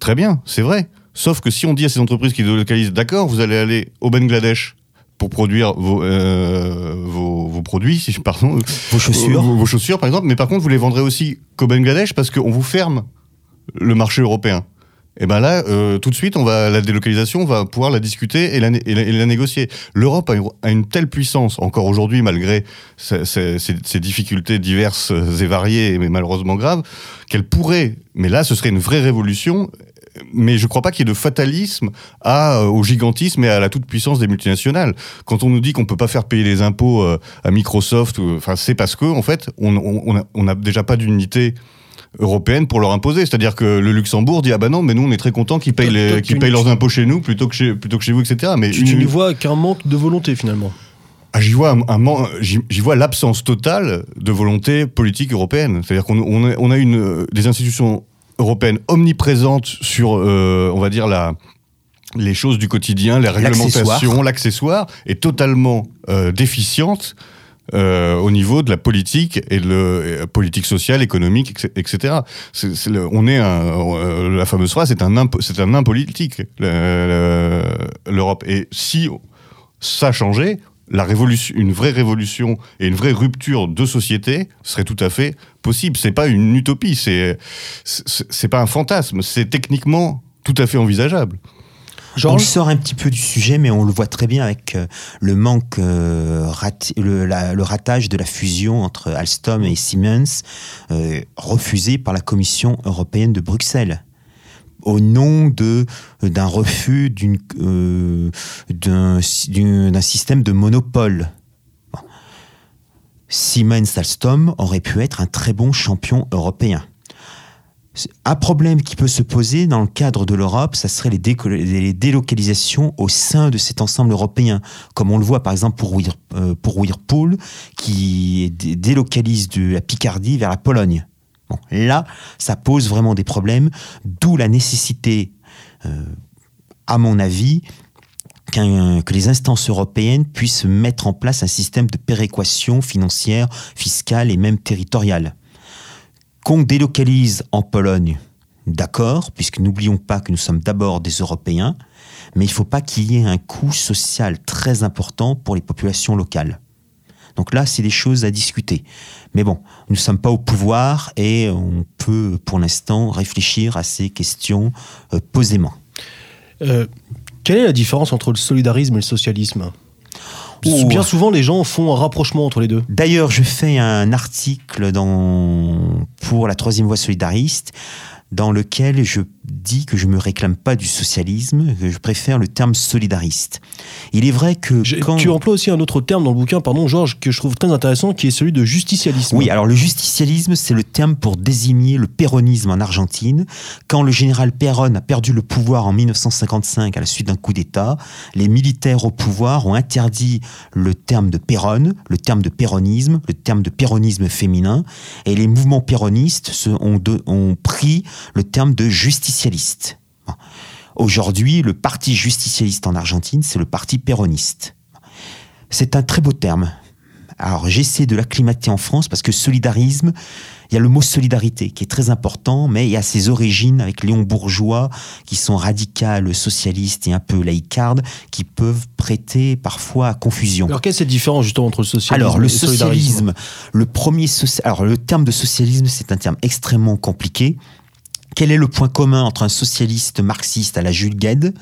Très bien, c'est vrai. Sauf que si on dit à ces entreprises qui délocalisent, d'accord, vous allez aller au Bangladesh pour produire vos, euh, vos, produits, si, pardon, vos chaussures. Vos, vos, chaussures, par exemple, mais par contre, vous les vendrez aussi qu'au Bangladesh parce qu'on vous ferme le marché européen et ben là, euh, tout de suite, on va la délocalisation, on va pouvoir la discuter et la, et la, négocier. L'Europe a, une telle puissance, encore aujourd'hui, malgré ses, difficultés diverses et variées, mais malheureusement graves, qu'elle pourrait, mais là, ce serait une vraie révolution. Mais je ne crois pas qu'il y ait de fatalisme à, euh, au gigantisme et à la toute-puissance des multinationales. Quand on nous dit qu'on ne peut pas faire payer les impôts euh, à Microsoft, enfin, c'est parce que, en fait, on n'a déjà pas d'unité européenne pour leur imposer. C'est-à-dire que le Luxembourg dit ah ben non, mais nous on est très content qu'ils payent, les, payent leurs impôts chez nous plutôt que chez, plutôt que chez vous, etc. Mais tu, ne vois qu'un manque de volonté finalement. Ah, j'y vois, un, j'y vois l'absence totale de volonté politique européenne. C'est-à-dire qu'on on a, une, des institutions européennes omniprésentes sur, euh, on va dire, la, les choses du quotidien, les réglementations, l'accessoire, est totalement euh, déficiente euh, au niveau de la politique et de la politique sociale, économique, etc. on est un, la fameuse phrase, c'est un c'est un impolitique l'Europe. Et si ça changeait, la révolution, une vraie révolution et une vraie rupture de société serait tout à fait possible. C'est pas une utopie, c'est c'est pas un fantasme, c'est techniquement tout à fait envisageable. On sort un petit peu du sujet, mais on le voit très bien avec euh, le manque, euh, le, ratage de la fusion entre Alstom et Siemens, euh, refusé par la Commission européenne de Bruxelles au nom d'un refus d'un système de monopole. Siemens Alstom aurait pu être un très bon champion européen. Un problème qui peut se poser dans le cadre de l'Europe, ça serait les, délocalisations au sein de cet ensemble européen, comme on le voit par exemple pour, euh, Whirlpool, qui délocalise de la Picardie vers la Pologne. Là, ça pose vraiment des problèmes, d'où la nécessité, euh, à mon avis, que les instances européennes puissent mettre en place un système de péréquation financière, fiscale et même territoriale qu'on délocalise en Pologne, d'accord, puisque n'oublions pas que nous sommes d'abord des Européens, mais il ne faut pas qu'il y ait un coût social très important pour les populations locales. Donc là, c'est des choses à discuter. Mais bon, nous ne sommes pas au pouvoir et on peut pour l'instant réfléchir à ces questions euh, posément. Euh, quelle est la différence entre le solidarisme et le socialisme? Bien souvent, les gens font un rapprochement entre les deux. D'ailleurs, je fais un article dans, pour la troisième voie solidariste dans lequel je dis que je me réclame pas du socialisme, que je préfère le terme solidariste. Il est vrai que quand... Tu emploies aussi un autre terme dans le bouquin, pardon Georges, que je trouve très intéressant, qui est celui de justicialisme. Oui, alors le justicialisme, c'est le terme pour désigner le péronisme en Argentine. Quand le général Perón a perdu le pouvoir en 1955 à la suite d'un coup d'État, les militaires au pouvoir ont interdit le terme de Perón, le terme de péronisme, le terme de péronisme féminin, et les mouvements péronistes ont, ont pris le terme de justicialiste. Aujourd'hui, le parti justicialiste en Argentine, c'est le parti péroniste. C'est un très beau terme. Alors j'essaie de l'acclimater en France parce que solidarisme, il y a le mot solidarité qui est très important, mais il y a ses origines avec Léon Bourgeois qui sont radicales, socialistes et un peu laïcardes, qui peuvent prêter parfois à confusion. Alors quelle est cette différence justement entre le socialisme Alors le socialisme, le premier alors le terme de socialisme, c'est un terme extrêmement compliqué. Quel est le point commun entre un socialiste marxiste à la Jules Gued,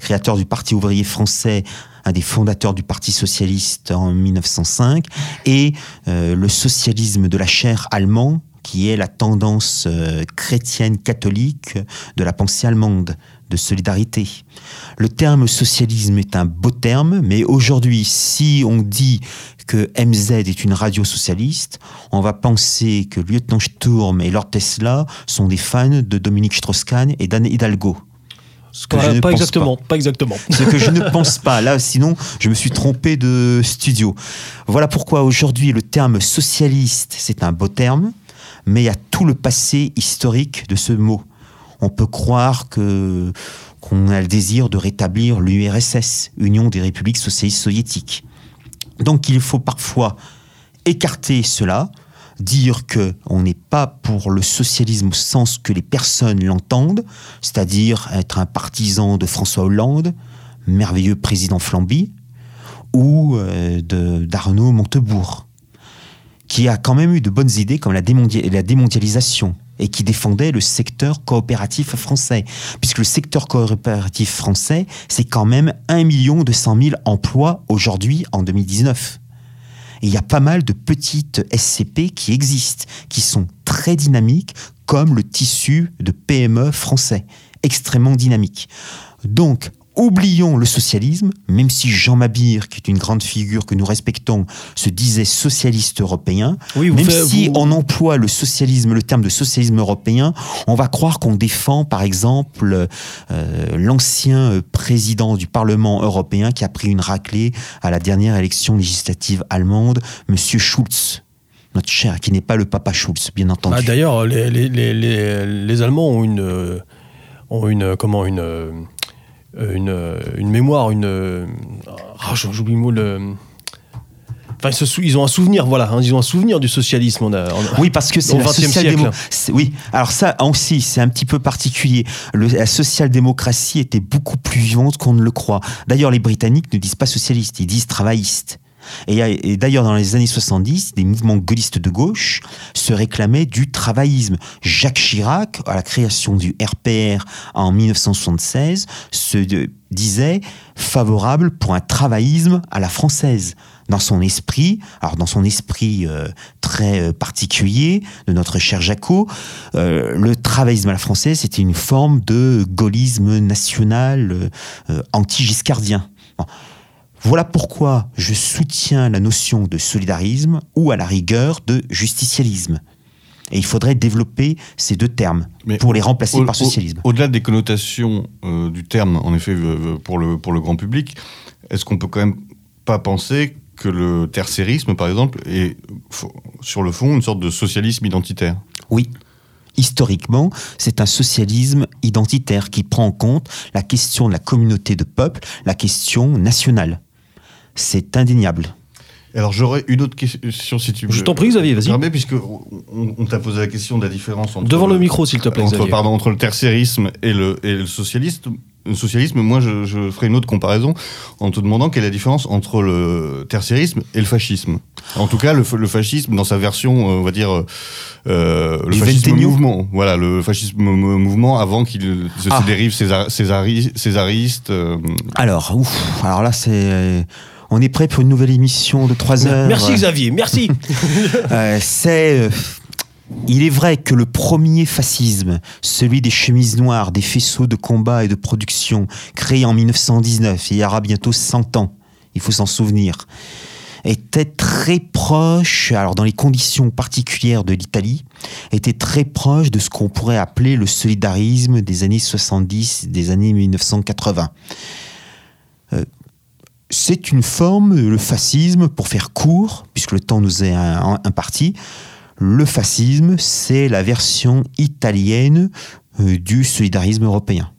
créateur du Parti ouvrier français, un des fondateurs du Parti socialiste en 1905, et euh, le socialisme de la chair allemand, qui est la tendance euh, chrétienne catholique de la pensée allemande? De solidarité. Le terme socialisme est un beau terme, mais aujourd'hui, si on dit que MZ est une radio socialiste, on va penser que Lieutenant Sturm et Lord Tesla sont des fans de Dominique Strauss-Kahn et d'Anne Hidalgo. Ce que pas, exactement, pas. exactement. Ce que je ne *laughs* pense pas. Là, sinon, je me suis trompé de studio. Voilà pourquoi aujourd'hui, le terme socialiste, c'est un beau terme. mais il y a tout le passé historique de ce mot. On peut croire que qu'on a le désir de rétablir l'URSS, Union des républiques socialistes soviétiques. Donc il faut parfois écarter cela, dire que on n'est pas pour le socialisme au sens que les personnes l'entendent, c'est-à-dire être un partisan de François Hollande, merveilleux président Flamby, ou euh, de d'Arnaud Montebourg, qui a quand même eu de bonnes idées comme la, la démondialisation et qui défendait le secteur coopératif français, puisque le secteur coopératif français, c'est quand même 1 million 200 000 emplois aujourd'hui en 2019. Et il y a pas mal de petites SCP qui existent, qui sont très dynamiques, comme le tissu de PME français, extrêmement dynamique. Donc, oublions le socialisme, même si Jean Mabir, qui est une grande figure que nous respectons, se disait socialiste européen, même si on emploie le socialisme, le terme de socialisme européen, on va croire qu'on défend, par exemple, euh, l'ancien président du Parlement européen qui a pris une raclée à la dernière élection législative allemande, Monsieur Schulz notre cher, qui n'est pas le papa Schulz, bien entendu. Ah, D'ailleurs, les, les, les, les, Allemands ont une, euh, ont une, comment, une, euh, euh, une, euh, une mémoire, une. Euh, ah, j'oublie le mot. Le, Enfin, ils, ont un souvenir, voilà, hein, ils ont un souvenir du socialisme. oui, parce que c'est la social Oui, alors ça aussi, c'est un petit peu particulier. Le, la social-démocratie était beaucoup plus vivante qu'on ne le croit. D'ailleurs, les Britanniques ne disent pas socialistes, ils disent travaillistes. Et, d'ailleurs, dans les années 70, des mouvements gaullistes de gauche se réclamaient du travaillisme. Jacques Chirac, à la création du RPR en 1976, se disait favorable pour un travaillisme à la française. Dans son esprit, alors dans son esprit euh, très euh, particulier de notre cher Jacot, euh, le travaillisme à la française, c'était une forme de gaullisme national anti-giscardien. Voilà pourquoi je soutiens la notion de solidarisme ou à la rigueur de justicialisme. Et il faudrait développer ces deux termes pour les remplacer par socialisme. Au-delà des connotations euh, du terme, en effet, pour le, pour le grand public, est-ce qu'on peut quand même pas penser que le tercérisme, par exemple, est sur le fond une sorte de socialisme identitaire? Oui, historiquement, c'est un socialisme identitaire qui prend en compte la question de la communauté de peuple, la question nationale c'est indéniable. Alors j'aurais une autre question si tu veux. Je t'en prie Xavier, vas-y. puisque on, t'a posé la question de la différence entre devant le, micro s'il te plaît. Entre, pardon, entre le tertiarisme et le, et le socialisme. Le socialisme, moi je, je, ferai une autre comparaison en te demandant quelle est la différence entre le tertiarisme et le fascisme. En tout cas, le, le fascisme dans sa version, euh, on va dire, euh, le fascisme mouvement. Voilà, le fascisme mouvement avant qu'il se ah. dérive césariste. Euh. Alors, ouf, alors là c'est on est prêt pour une nouvelle émission de 3 heures. Merci Xavier, merci. *laughs* Euh, c'est. Euh, il est vrai que le premier fascisme, celui des chemises noires, des faisceaux de combat et de production, créé en 1919, il y aura bientôt 100 ans, il faut s'en souvenir, était très proche, alors dans les conditions particulières de l'Italie, était très proche de ce qu'on pourrait appeler le solidarisme des années 70, des années 1980 c'est une forme, le fascisme, pour faire court, puisque le temps nous est imparti, le fascisme, c'est la version italienne euh, du solidarisme européen.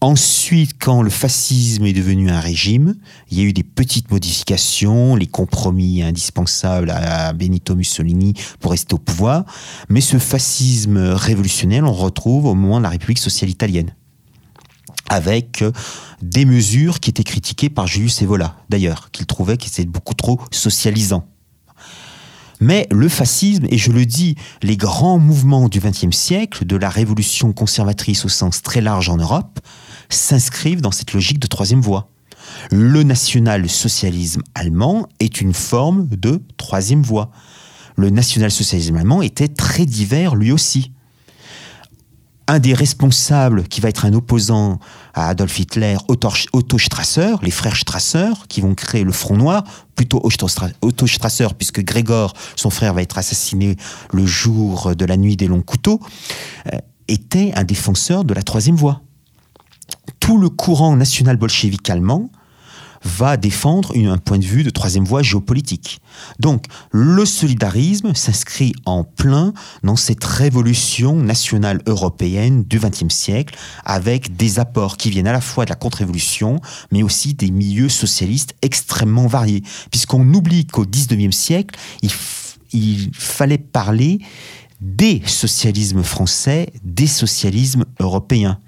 Ensuite, quand le fascisme est devenu un régime, il y a eu des petites modifications, les compromis indispensables à Benito Mussolini pour rester au pouvoir, mais ce fascisme révolutionnaire, on retrouve au moment de la République sociale italienne avec euh, des mesures qui étaient critiquées par Julius Evola, d'ailleurs, qu'il trouvait que c'était beaucoup trop socialisant. Mais le fascisme, et je le dis, les grands mouvements du XXe siècle, de la révolution conservatrice au sens très large en Europe, s'inscrivent dans cette logique de troisième voie. Le national-socialisme allemand est une forme de troisième voie. Le national-socialisme allemand était très divers lui aussi un des responsables qui va être un opposant à Adolf Hitler, Otto Strasser, les frères Strasser, qui vont créer le Front Noir, plutôt Otto Strasser, puisque Grégor, son frère, va être assassiné le jour de la nuit des longs couteaux, euh, était un défenseur de la troisième voie. Tout le courant national bolchevique allemand va défendre un point de vue de troisième voie géopolitique. Donc, le solidarisme s'inscrit en plein dans cette révolution nationale européenne du XXe siècle, avec des apports qui viennent à la fois de la contre-révolution, mais aussi des milieux socialistes extrêmement variés. Puisqu'on oublie qu'au XIXe siècle, il fallait parler des socialismes français, des socialismes européens.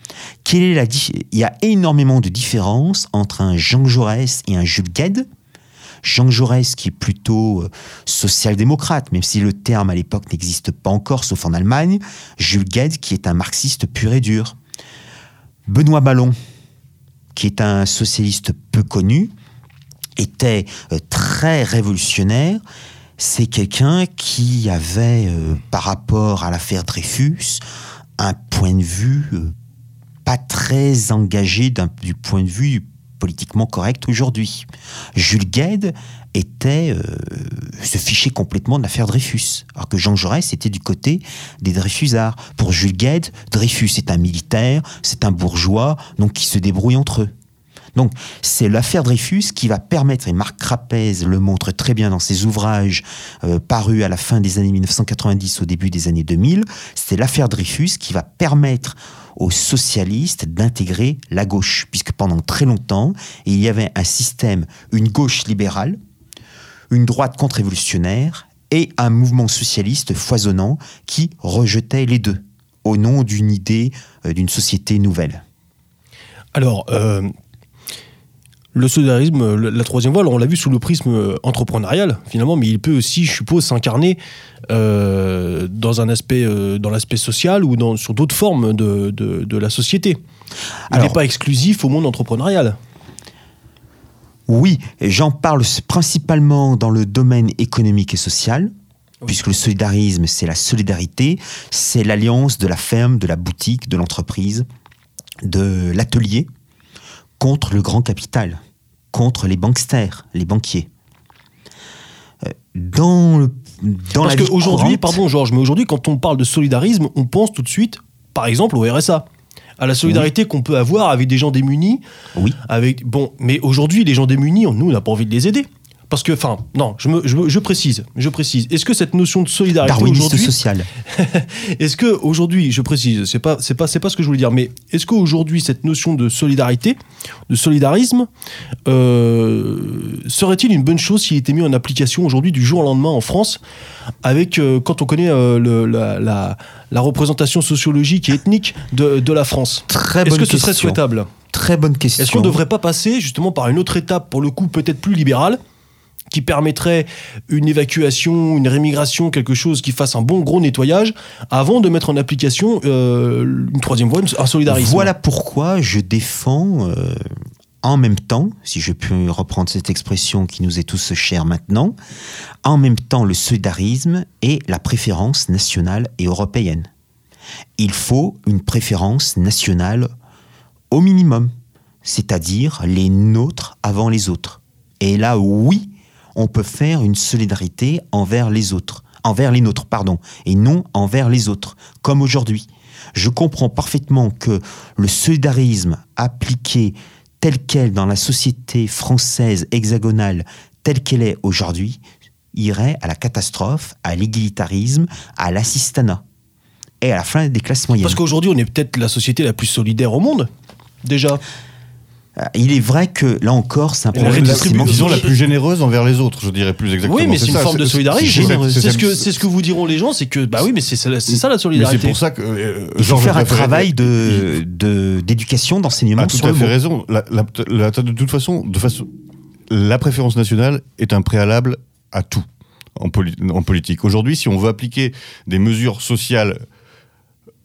Quelle est la Il y a énormément de différences entre un Jean Jaurès et un Jules Gued. Jean Jaurès qui est plutôt euh, social-démocrate, même si le terme à l'époque n'existe pas encore, sauf en Allemagne. Jules Gued qui est un marxiste pur et dur. Benoît Ballon, qui est un socialiste peu connu, était euh, très révolutionnaire. C'est quelqu'un qui avait, euh, par rapport à l'affaire Dreyfus, un point de vue euh, pas très engagé du point de vue politiquement correct aujourd'hui. Jules Gued était, euh, se fichait complètement de l'affaire Dreyfus, alors que Jean Jaurès était du côté des Dreyfusards. Pour Jules Gued, Dreyfus est un militaire, c'est un bourgeois, donc qui se débrouille entre eux. Donc, c'est l'affaire Dreyfus qui va permettre, et Marc Crapez le montre très bien dans ses ouvrages euh, parus à la fin des années 1990, au début des années 2000, c'est l'affaire Dreyfus qui va permettre aux socialistes d'intégrer la gauche, puisque pendant très longtemps, il y avait un système, une gauche libérale, une droite contre-révolutionnaire et un mouvement socialiste foisonnant qui rejetait les deux, au nom d'une idée euh, d'une société nouvelle. Alors, euh, le solidarisme, la troisième voie, alors on l'a vu sous le prisme euh, entrepreneurial, finalement, mais il peut aussi, je suppose, s'incarner euh, dans un aspect, euh, dans l'aspect social ou dans, sur d'autres formes de, de- de la société. Il n'est pas exclusif au monde entrepreneurial. Oui, j'en parle principalement dans le domaine économique et social, puisque le solidarisme, c'est la solidarité, c'est l'alliance de la ferme, de la boutique, de l'entreprise, de l'atelier contre le grand capital, contre les banksters, les banquiers. Euh, Dans, le, dans Parce qu'aujourd'hui, pardon Georges, mais aujourd'hui, quand on parle de solidarisme, on pense tout de suite, par exemple, au RSA. À la solidarité qu'on peut avoir avec des gens démunis. Oui. Avec, bon, mais aujourd'hui, les gens démunis, nous, on n'a pas envie de les aider. Parce que, enfin, non, je, me- je, je précise, je précise. Est-ce que cette notion de solidarité aujourd'hui, social. *laughs* est-ce que aujourd'hui, je précise, c'est pas, c'est pas, c'est pas ce que je voulais dire, mais est-ce qu'aujourd'hui cette notion de solidarité, de solidarisme, euh, serait-il une bonne chose s'il était mis en application aujourd'hui du jour au lendemain en France, avec euh, quand on connaît euh, le- la, la- la représentation sociologique et ethnique de, de la France? Très Est-ce que ce serait question. souhaitable? Très bonne question. Est-ce qu'on ne devrait pas passer justement par une autre étape, pour le coup peut-être plus libérale, qui permettrait une évacuation, une rémigration, quelque chose qui fasse un bon gros nettoyage, avant de mettre en application euh, une troisième voie, un solidarisme Voilà pourquoi je défends euh, en même temps, si je peux reprendre cette expression qui nous est tous chère maintenant, en même temps le solidarisme et la préférence nationale et européenne. Il faut une préférence nationale au minimum, c'est-à-dire les nôtres avant les autres. Et là, oui, on peut faire une solidarité envers les autres, envers les nôtres, pardon, et non envers les autres, comme aujourd'hui. Je comprends parfaitement que le solidarisme appliqué tel quel dans la société française hexagonale, telle qu'elle est aujourd'hui, irait à la catastrophe, à l'égalitarisme, à l'assistanat et à la fin des classes moyennes. Parce qu'aujourd'hui, on est peut-être la société la plus solidaire au monde, déjà. Euh, Il est vrai que là encore, c'est un la problème de sémantique. Disons la plus généreuse envers les autres, je dirais plus exactement. oui, mais c'est une ça, forme de solidarisme. c'est- ce, que, c'est ce que vous diront les gens, c'est que, bah oui, mais c'est ça la solidarité. c'est pour ça que euh, Il faut Georges faire un travail de de- d'éducation, d'enseignement a tout sur à le fait mot. raison. La- la- la- de toute façon, de façon, la préférence nationale est un préalable à tout en, poli- en politique. Aujourd'hui, si on veut appliquer des mesures sociales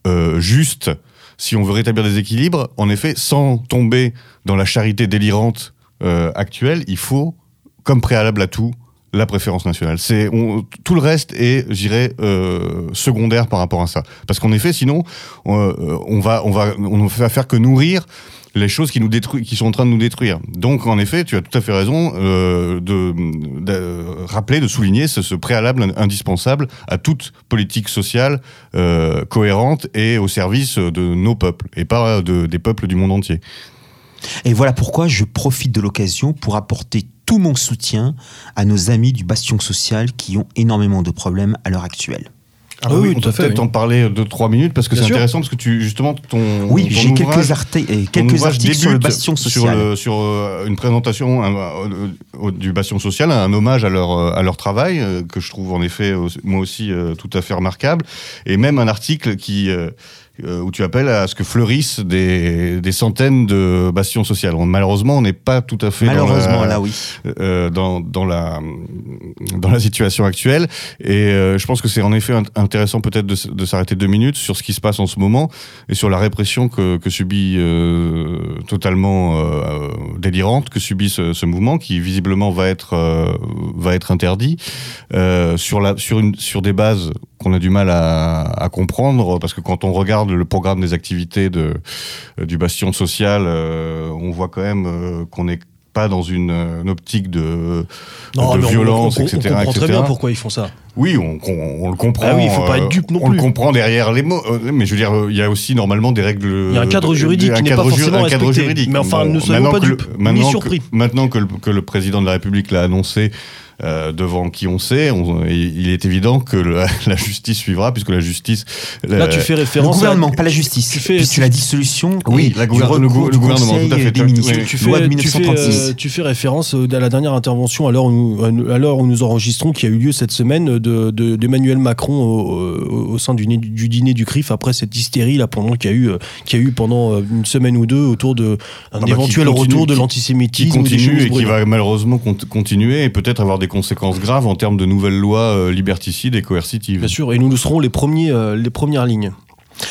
euh, justes, si on veut rétablir des équilibres, en effet, sans tomber dans la charité délirante euh, actuelle, il faut, comme préalable à tout, la préférence nationale. C'est on- tout le reste est, je dirais, euh, secondaire par rapport à ça. Parce qu'en effet, sinon, euh, on va, on va, on va faire que nourrir les choses qui nous qui sont en train de nous détruire. Donc, en effet, tu as tout à fait raison euh, de, rappeler, de souligner ce, préalable indispensable à toute politique sociale euh, cohérente et au service de nos peuples et pas de, des peuples du monde entier. Et voilà pourquoi je profite de l'occasion pour apporter tout mon soutien à nos amis du bastion social qui ont énormément de problèmes à l'heure actuelle. Ah oui, on peut peut-être en parler deux trois minutes parce que c'est intéressant parce que tu justement ton oui j'ai quelques, articles, quelques articles sur le bastion social. sur, sur euh, une présentation du bastion social un hommage à leur à leur travail euh, que je trouve en effet moi aussi euh, tout à fait remarquable et même un article qui euh, où tu appelles à ce que fleurissent des, des centaines de bastions sociaux. malheureusement, on n'est pas tout à fait malheureusement, dans la, là, oui. Euh, dans, dans, la, dans la situation actuelle. Et euh, je pense que c'est en effet intéressant peut-être de, de s'arrêter deux minutes sur ce qui se passe en ce moment et sur la répression que, que subit euh, totalement euh, délirante que subit ce, ce, mouvement qui visiblement va être va être interdit sur la sur une sur des bases qu'on a du mal à, à comprendre parce que quand on regarde le programme des activités de, euh, du bastion social, euh, on voit quand même euh, qu'on n'est pas dans une, optique de, violence, etc. On comprend très bien pourquoi ils font ça. Oui, on, on, le comprend. Ah oui, il faut pas être dupe non on le comprend derrière les mots. Mais je veux dire, il y a aussi normalement des règles. Il y a un cadre juridique qui n'est pas forcément respecté. Juridique. Mais enfin, ne soyons pas dupes, ni surpris. maintenant que le, que le président de la République l'a annoncé, euh, devant qui on sait. il est évident que *laughs* la, justice suivra, puisque la justice. Là, tu fais référence. Le gouvernement, pas la justice. Tu fais tu la dissolution. Oui, la le, gouvernement, tout à fait. Tu, fais, euh, tu, fais, référence à la dernière intervention à l'heure où, à où nous enregistrons, qui a eu lieu cette semaine d'Emmanuel de, Macron au, au, sein du, du, dîner du CRIF après cette hystérie là pendant qu'il y a eu, qui a eu pendant une semaine ou deux autour de un ah bah, éventuel retour de l'antisémitisme qui continue et qui va malheureusement continuer et peut-être avoir des des conséquences graves en termes de nouvelles lois euh, liberticides et coercitives. Bien sûr, et nous, nous serons les, premiers, euh, les premières lignes.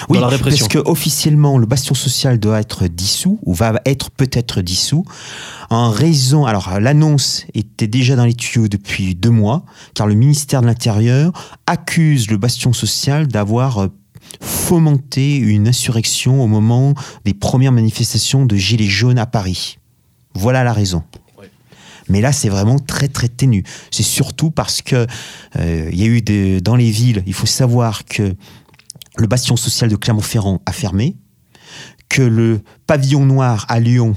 Oui, la répression. parce que officiellement le bastion social doit être dissous ou va être peut-être dissous en raison. Alors l'annonce était déjà dans les tuyaux depuis deux mois, car le ministère de l'Intérieur accuse le bastion social d'avoir euh, fomenté une insurrection au moment des premières manifestations de gilets jaunes à Paris. Voilà la raison. Mais là, c'est vraiment très très ténu. C'est surtout parce que euh, y a eu des, dans les villes, il faut savoir que le bastion social de Clermont-Ferrand a fermé, que le pavillon noir à Lyon,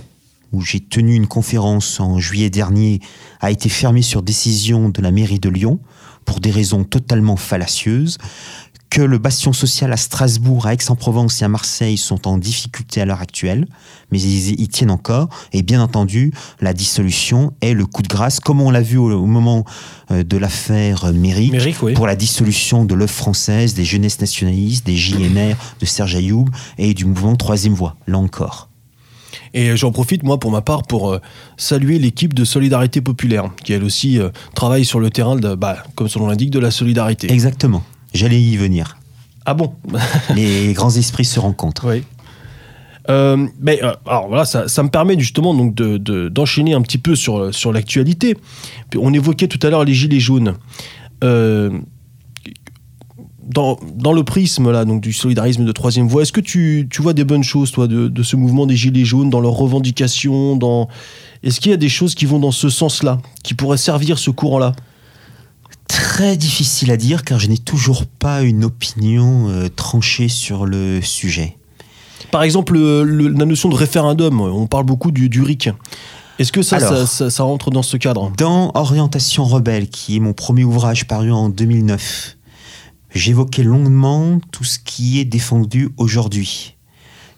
où j'ai tenu une conférence en juillet dernier, a été fermé sur décision de la mairie de Lyon pour des raisons totalement fallacieuses, que le bastion social à Strasbourg, à Aix-en-Provence et à Marseille sont en difficulté à l'heure actuelle, mais ils y tiennent encore. Et bien entendu, la dissolution est le coup de grâce, comme on l'a vu au, moment euh, de l'affaire Méric, pour la dissolution de l'œuvre française, des jeunesses nationalistes, des JNR, de Serge Ayoub et du mouvement Troisième Voie, là encore. Et j'en profite, moi, pour ma part, pour euh, saluer l'équipe de Solidarité Populaire, qui elle aussi euh, travaille sur le terrain, de, bah, comme son nom l'indique, de la solidarité. Exactement. J'allais y venir. Ah bon *laughs* Les grands esprits se rencontrent. Oui. Euh, mais euh, alors voilà, ça, ça, me permet justement donc d'enchaîner de, un petit peu sur, sur l'actualité. On évoquait tout à l'heure les gilets jaunes. Euh, dans, dans, le prisme là, donc du solidarisme de troisième voie, est-ce que tu, tu, vois des bonnes choses, toi, de, de, ce mouvement des gilets jaunes, dans leurs revendications, dans... Est-ce qu'il y a des choses qui vont dans ce sens-là, qui pourraient servir ce courant-là? Très difficile à dire car je n'ai toujours pas une opinion euh, tranchée sur le sujet. Par exemple, la notion de référendum, on parle beaucoup du, du RIC. Est-ce que ça, ça, rentre dans ce cadre? Dans Orientation rebelle, qui est mon premier ouvrage paru en 2009, j'évoquais longuement tout ce qui est défendu aujourd'hui.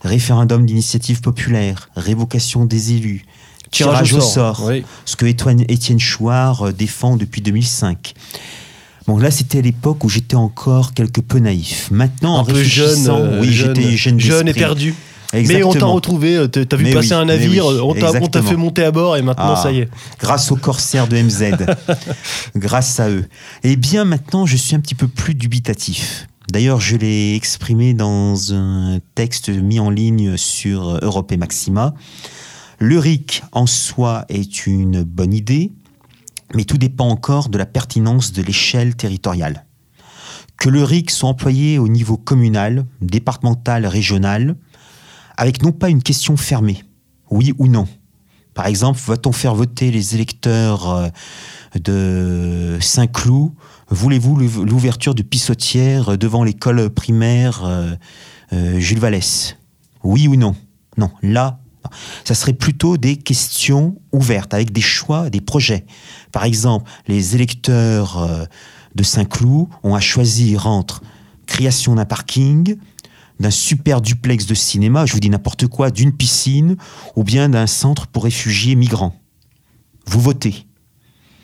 Référendum d'initiative populaire, révocation des élus, tirage, au sort, ce que Étienne Chouard euh, défend depuis 2005. Bon, là, c'était l'époque où j'étais encore quelque peu naïf. Maintenant, un peu jeune, euh, oui, j'étais jeune, jeune et perdu. Mais on t'a retrouvé, euh, t'as vu passer un navire, on t'a fait monter à bord et maintenant ah, ça y est. Grâce aux corsaires de MZ, *laughs* grâce à eux. Eh bien maintenant, je suis un petit peu plus dubitatif. D'ailleurs, je l'ai exprimé dans un texte mis en ligne sur Europe et Maxima. Le RIC en soi est une bonne idée, mais tout dépend encore de la pertinence de l'échelle territoriale. Que le RIC soit employé au niveau communal, départemental, régional, avec non pas une question fermée, oui ou non. Par exemple, va-t-on faire voter les électeurs euh, de Saint-Cloud? Voulez-vous l'ouverture de pissotières devant l'école primaire euh, euh, Jules Vallès? Oui ou non? Non, là, Ça serait plutôt des questions ouvertes, avec des choix, des projets. Par exemple, les électeurs euh, de Saint-Cloud ont à choisir entre création d'un parking, d'un super duplex de cinéma, je vous dis n'importe quoi, d'une piscine, ou bien d'un centre pour réfugiés migrants. Vous votez.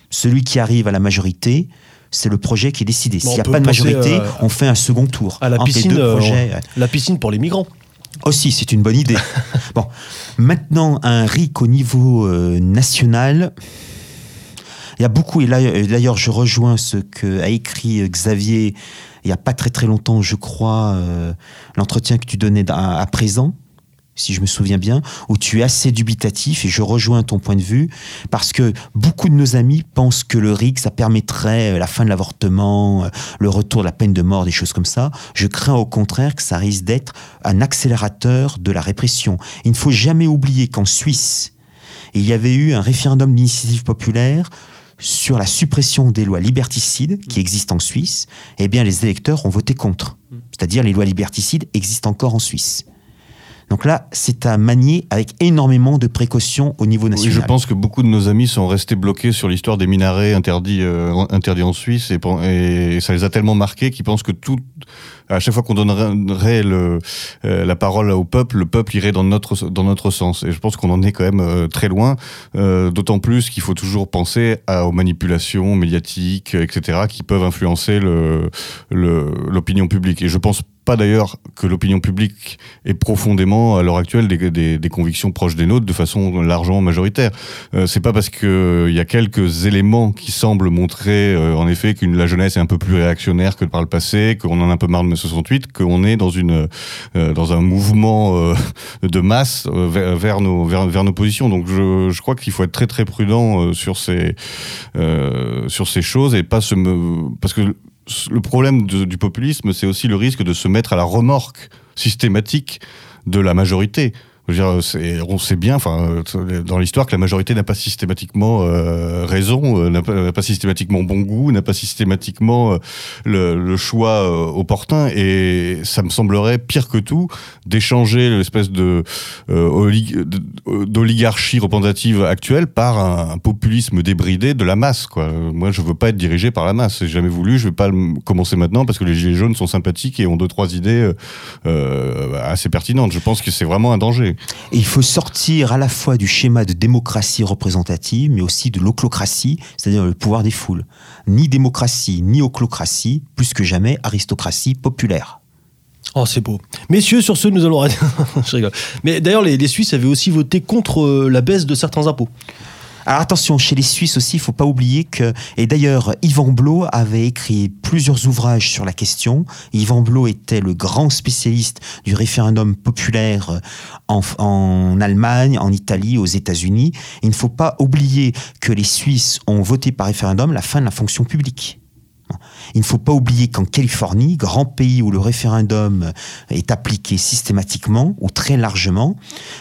Celui qui arrive à la majorité, c'est le projet qui est décidé. Bon, S'il n'y a pas de majorité, euh, on fait un second tour. À la piscine, deux euh, projets. la piscine pour les migrants. Aussi, c'est une bonne idée. *laughs* bon, maintenant, un RIC au niveau euh, national. Il y a beaucoup, et là, d'ailleurs, je rejoins ce que a écrit euh, Xavier il n'y a pas très très longtemps, je crois, euh, l'entretien que tu donnais à, à présent, si je me souviens bien, où tu es assez dubitatif, et je rejoins ton point de vue, parce que beaucoup de nos amis pensent que le RIC, ça permettrait euh, la fin de l'avortement, euh, le retour de la peine de mort, des choses comme ça. Je crains au contraire que ça risque d'être un accélérateur de la répression. Il ne faut jamais oublier qu'en Suisse, il y avait eu un référendum d'initiative populaire sur la suppression des lois liberticides qui existent en Suisse, eh bien les électeurs ont voté contre. C'est-à-dire les lois liberticides existent encore en Suisse. Donc là, c'est à manier avec énormément de précautions au niveau Oui, national. je pense que beaucoup de nos amis sont restés bloqués sur l'histoire des minarets interdits, euh, en- interdits en Suisse et, ça les a tellement marqués qu'ils pensent que tout, à chaque fois qu'on donnerait le, euh, la parole au peuple, le peuple irait dans notre, dans notre sens. Et je pense qu'on en est quand même euh, très loin, euh, d'autant plus qu'il faut toujours penser à, aux manipulations médiatiques, etc., qui peuvent influencer le- le- l'opinion publique. Et je pense pas d'ailleurs que l'opinion publique ait profondément à l'heure actuelle des, des, des convictions proches des nôtres de façon largement majoritaire. Euh, c'est pas parce que il y a quelques éléments qui semblent montrer euh, en effet qu'une la jeunesse est un peu plus réactionnaire que par le passé, qu'on en a un peu marre de mai 68, qu'on est dans une euh, dans un mouvement euh, de masse euh, vers, nos vers, nos positions. Donc je, je crois qu'il faut être très très prudent euh, sur ces euh, sur ces choses et pas se me parce que le problème du populisme, c'est aussi le risque de se mettre à la remorque systématique de la majorité. Je veux dire, on sait bien, enfin, dans l'histoire, que la majorité n'a pas systématiquement euh, raison, euh, n'a pas, systématiquement bon goût, n'a pas systématiquement euh, le, choix opportun. Et ça me semblerait pire que tout d'échanger l'espèce de oli- de- d'oligarchie représentative actuelle par un, populisme débridé de la masse. Moi, je veux pas être dirigé par la masse. J'ai jamais voulu. Je vais pas commencer maintenant parce que les gilets jaunes sont sympathiques et ont deux trois idées assez pertinentes. Je pense que c'est vraiment un danger. Et il faut sortir à la fois du schéma de démocratie représentative, mais aussi de l'oclocratie, c'est-à-dire le pouvoir des foules. Ni démocratie, ni oclocratie, plus que jamais aristocratie populaire. Oh, c'est beau. Messieurs, sur ce, nous allons. *laughs* Je rigole. Mais d'ailleurs, les, les Suisses avaient aussi voté contre euh, la baisse de certains impôts. Alors attention, chez les Suisses aussi, il faut pas oublier que, et d'ailleurs, Yvan Blot avait écrit plusieurs ouvrages sur la question. Yvan Blot était le grand spécialiste du référendum populaire en, en Allemagne, en Italie, aux États-Unis. Il ne faut pas oublier que les Suisses ont voté par référendum la fin de la fonction publique. Il ne faut pas oublier qu'en Californie, grand pays où le référendum est appliqué systématiquement ou très largement,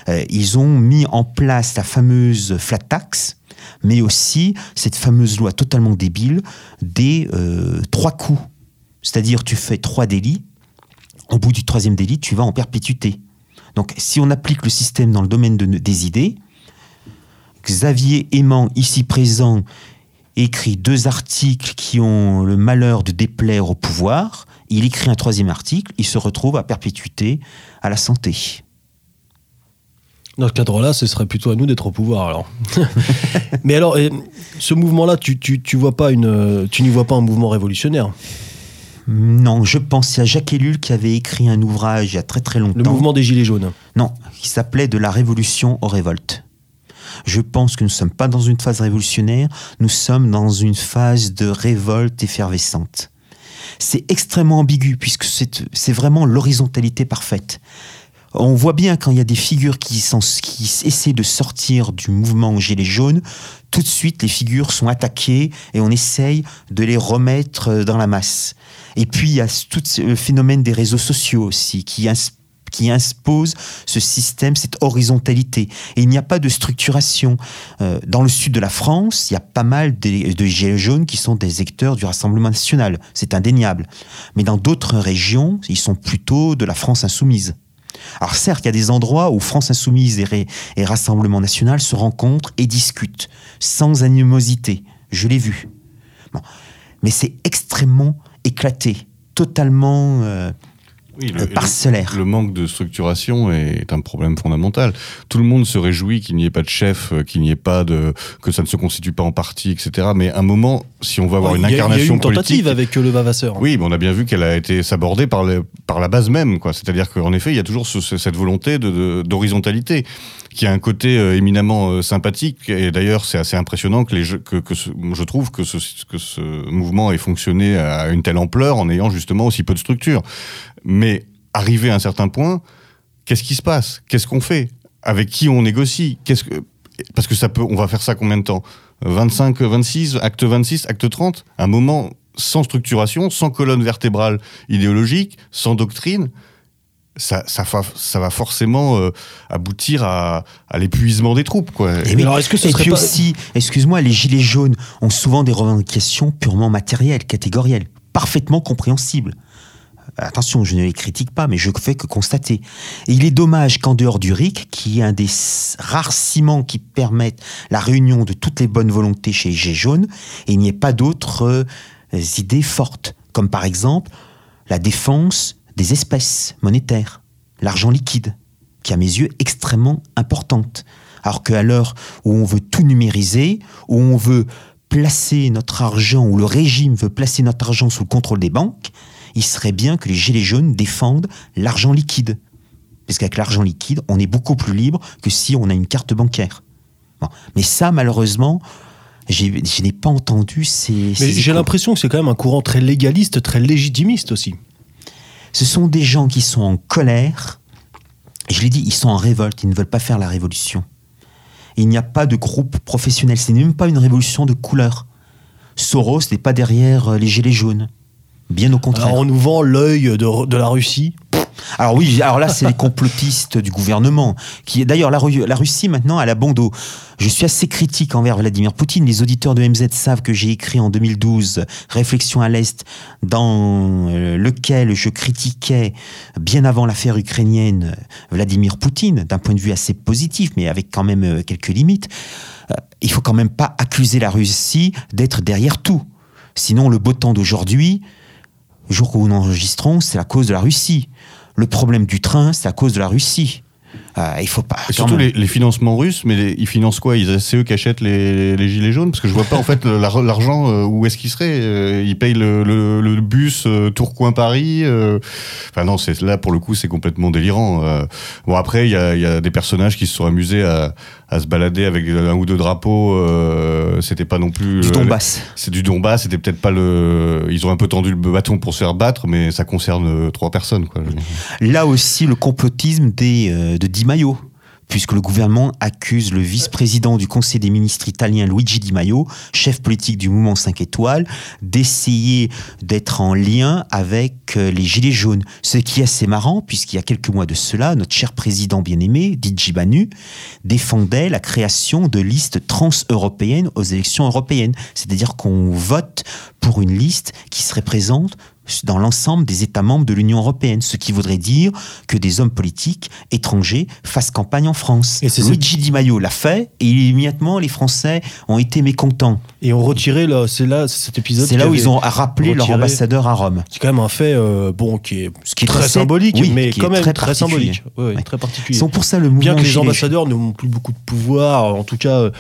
euh, ils ont mis en place la fameuse flat tax, mais aussi cette fameuse loi totalement débile des euh, trois coups. C'est-à-dire tu fais trois délits, au bout du troisième délit, tu vas en perpétuité. Donc si on applique le système dans le domaine de- des idées, Xavier Aimant, ici présent, écrit deux articles qui ont le malheur de déplaire au pouvoir. Il écrit un troisième article, il se retrouve à perpétuité à la santé. Dans ce cadre-là, ce serait plutôt à nous d'être au pouvoir, alors. *laughs* *laughs* Mais alors, ce mouvement-là, tu, tu, tu vois pas une, tu n'y vois pas un mouvement révolutionnaire? Non, je pense à Jacques Ellul qui avait écrit un ouvrage il y a très très longtemps. Le mouvement des Gilets jaunes. Non, qui s'appelait De la révolution aux révoltes. Je pense que nous ne sommes pas dans une phase révolutionnaire, nous sommes dans une phase de révolte effervescente. C'est extrêmement ambigu puisque c'est vraiment l'horizontalité parfaite. On voit bien quand il y a des figures qui, essaient de sortir du mouvement Gilets jaunes, tout de suite les figures sont attaquées et on essaye de les remettre euh, dans la masse. Et puis il y a tout le phénomène des réseaux sociaux aussi qui ins- qui impose ce système, cette horizontalité. Et il n'y a pas de structuration. Euh, dans le sud de la France, il y a pas mal de, de gilets jaunes qui sont des acteurs du Rassemblement national. C'est indéniable. Mais dans d'autres régions, ils sont plutôt de la France insoumise. Alors certes, il y a des endroits où France Insoumise et, Rassemblement National se rencontrent et discutent, sans animosité. Je l'ai vu. Mais c'est extrêmement éclaté, totalement... Euh, oui, le, parcellaire. Le, manque de structuration est un problème fondamental. Tout le monde se réjouit qu'il n'y ait pas de chef, euh, qu'il n'y ait pas de, que ça ne se constitue pas en parti, etc. Mais à un moment, si on veut avoir une incarnation politique, il y a une tentative avec le Vavasseur. Oui, mais on a bien vu qu'elle a été sabordée par, par la base même, quoi. C'est-à-dire qu'en effet, il y a toujours cette volonté d'horizontalité qui a un côté euh, éminemment euh, sympathique. Et d'ailleurs, c'est assez impressionnant que, je trouve que ce, mouvement ait fonctionné à une telle ampleur en ayant justement aussi peu de structure. Mais arrivé à un certain point, qu'est-ce qui se passe? Qu'est-ce qu'on fait? Avec qui on négocie? Parce que ça peut, on va faire ça combien de temps? 25, 26, acte 26, acte 30 Un moment sans structuration, sans colonne vertébrale idéologique, sans doctrine, ça, ça, ça va forcément euh, aboutir à, à l'épuisement des troupes. Quoi. Et, alors, est-ce que ce puis aussi, excuse-moi, les gilets jaunes ont souvent des revendications purement matérielles, catégorielles, parfaitement compréhensibles. Attention, je ne les critique pas, mais je fais que constater. Et il est dommage qu'en dehors du RIC, qui est un des rares ciments qui permettent la réunion de toutes les bonnes volontés chez les Gilets jaunes, il n'y ait pas d'autres euh, idées fortes, comme par exemple la défense des espèces monétaires, l'argent liquide, qui à mes yeux est extrêmement importante. Alors qu'à l'heure où on veut tout numériser, où on veut placer notre argent, où le régime veut placer notre argent sous le contrôle des banques, il serait bien que les Gilets jaunes défendent l'argent liquide. Parce qu'avec l'argent liquide, on est beaucoup plus libre que si on a une carte bancaire. Mais ça, malheureusement, je n'ai pas entendu ces. j'ai l'impression que c'est quand même un courant très légaliste, très légitimiste aussi. Ce sont des gens qui sont en colère. Je l'ai dit, ils sont en révolte, ils ne veulent pas faire la révolution. Il n'y a pas de groupe professionnel, ce n'est même pas une révolution de couleur. Soros n'est pas derrière euh, les gilets jaunes. Bien au contraire. Alors on nous vend l'œil de, de la Russie. Alors oui, alors là c'est les complotistes du gouvernement qui d'ailleurs la, la, Russie maintenant elle a bon dos. Je suis assez critique envers Vladimir Poutine. Les auditeurs de MZ savent que j'ai écrit en 2012 Réflexion à l'Est dans euh, lequel je critiquais bien avant l'affaire ukrainienne Vladimir Poutine d'un point de vue assez positif mais avec quand même euh, quelques limites. Euh, il faut quand même pas accuser la Russie d'être derrière tout. Sinon le beau temps d'aujourd'hui jour où nous enregistrons, c'est la cause de la Russie. Le problème du train, c'est à cause de la Russie. Euh, il faut pas. surtout les, financements russes, mais ils financent quoi? C'est eux qui achètent les, gilets jaunes? Parce que je vois pas en fait l'argent euh, où est-ce qu'il serait? Euh, ils payent le, bus Tourcoing-Paris. Enfin non, c'est là pour le coup c'est complètement délirant. Bon après il y a, y a, des personnages qui se sont amusés à, à se balader avec un ou deux drapeaux. C'était pas non plus. Du Donbass. C'est du Donbass. C'était peut-être pas le. Ils ont un peu tendu le bâton pour se faire battre, mais ça concerne trois personnes. Quoi. Là aussi, le complotisme des, de Di Maio puisque le gouvernement accuse le vice-président du Conseil des ministres italien Luigi Di Maio, chef politique du mouvement 5 étoiles, d'essayer d'être en lien avec euh, les Gilets jaunes. Ce qui est assez marrant, puisqu'il y a quelques mois de cela, notre cher président bien-aimé, Digi Banu, défendait la création de listes trans-européennes aux élections européennes. C'est-à-dire qu'on vote pour une liste qui se représente dans l'ensemble des États membres de l'Union européenne, ce qui voudrait dire que des hommes politiques étrangers fassent campagne en France. Et Luigi Di Maio l'a fait et immédiatement les Français ont été mécontents. Et ont retiré là, c'est là cet épisode. C'est là où ils ont rappelé leur ambassadeur à Rome. C'est quand même un fait euh, bon qui est, ce qui est très, symbolique, mais quand même très, symbolique, très particulier. Sont pour ça le Bien que les ambassadeurs n'ont plus beaucoup de pouvoir, en tout cas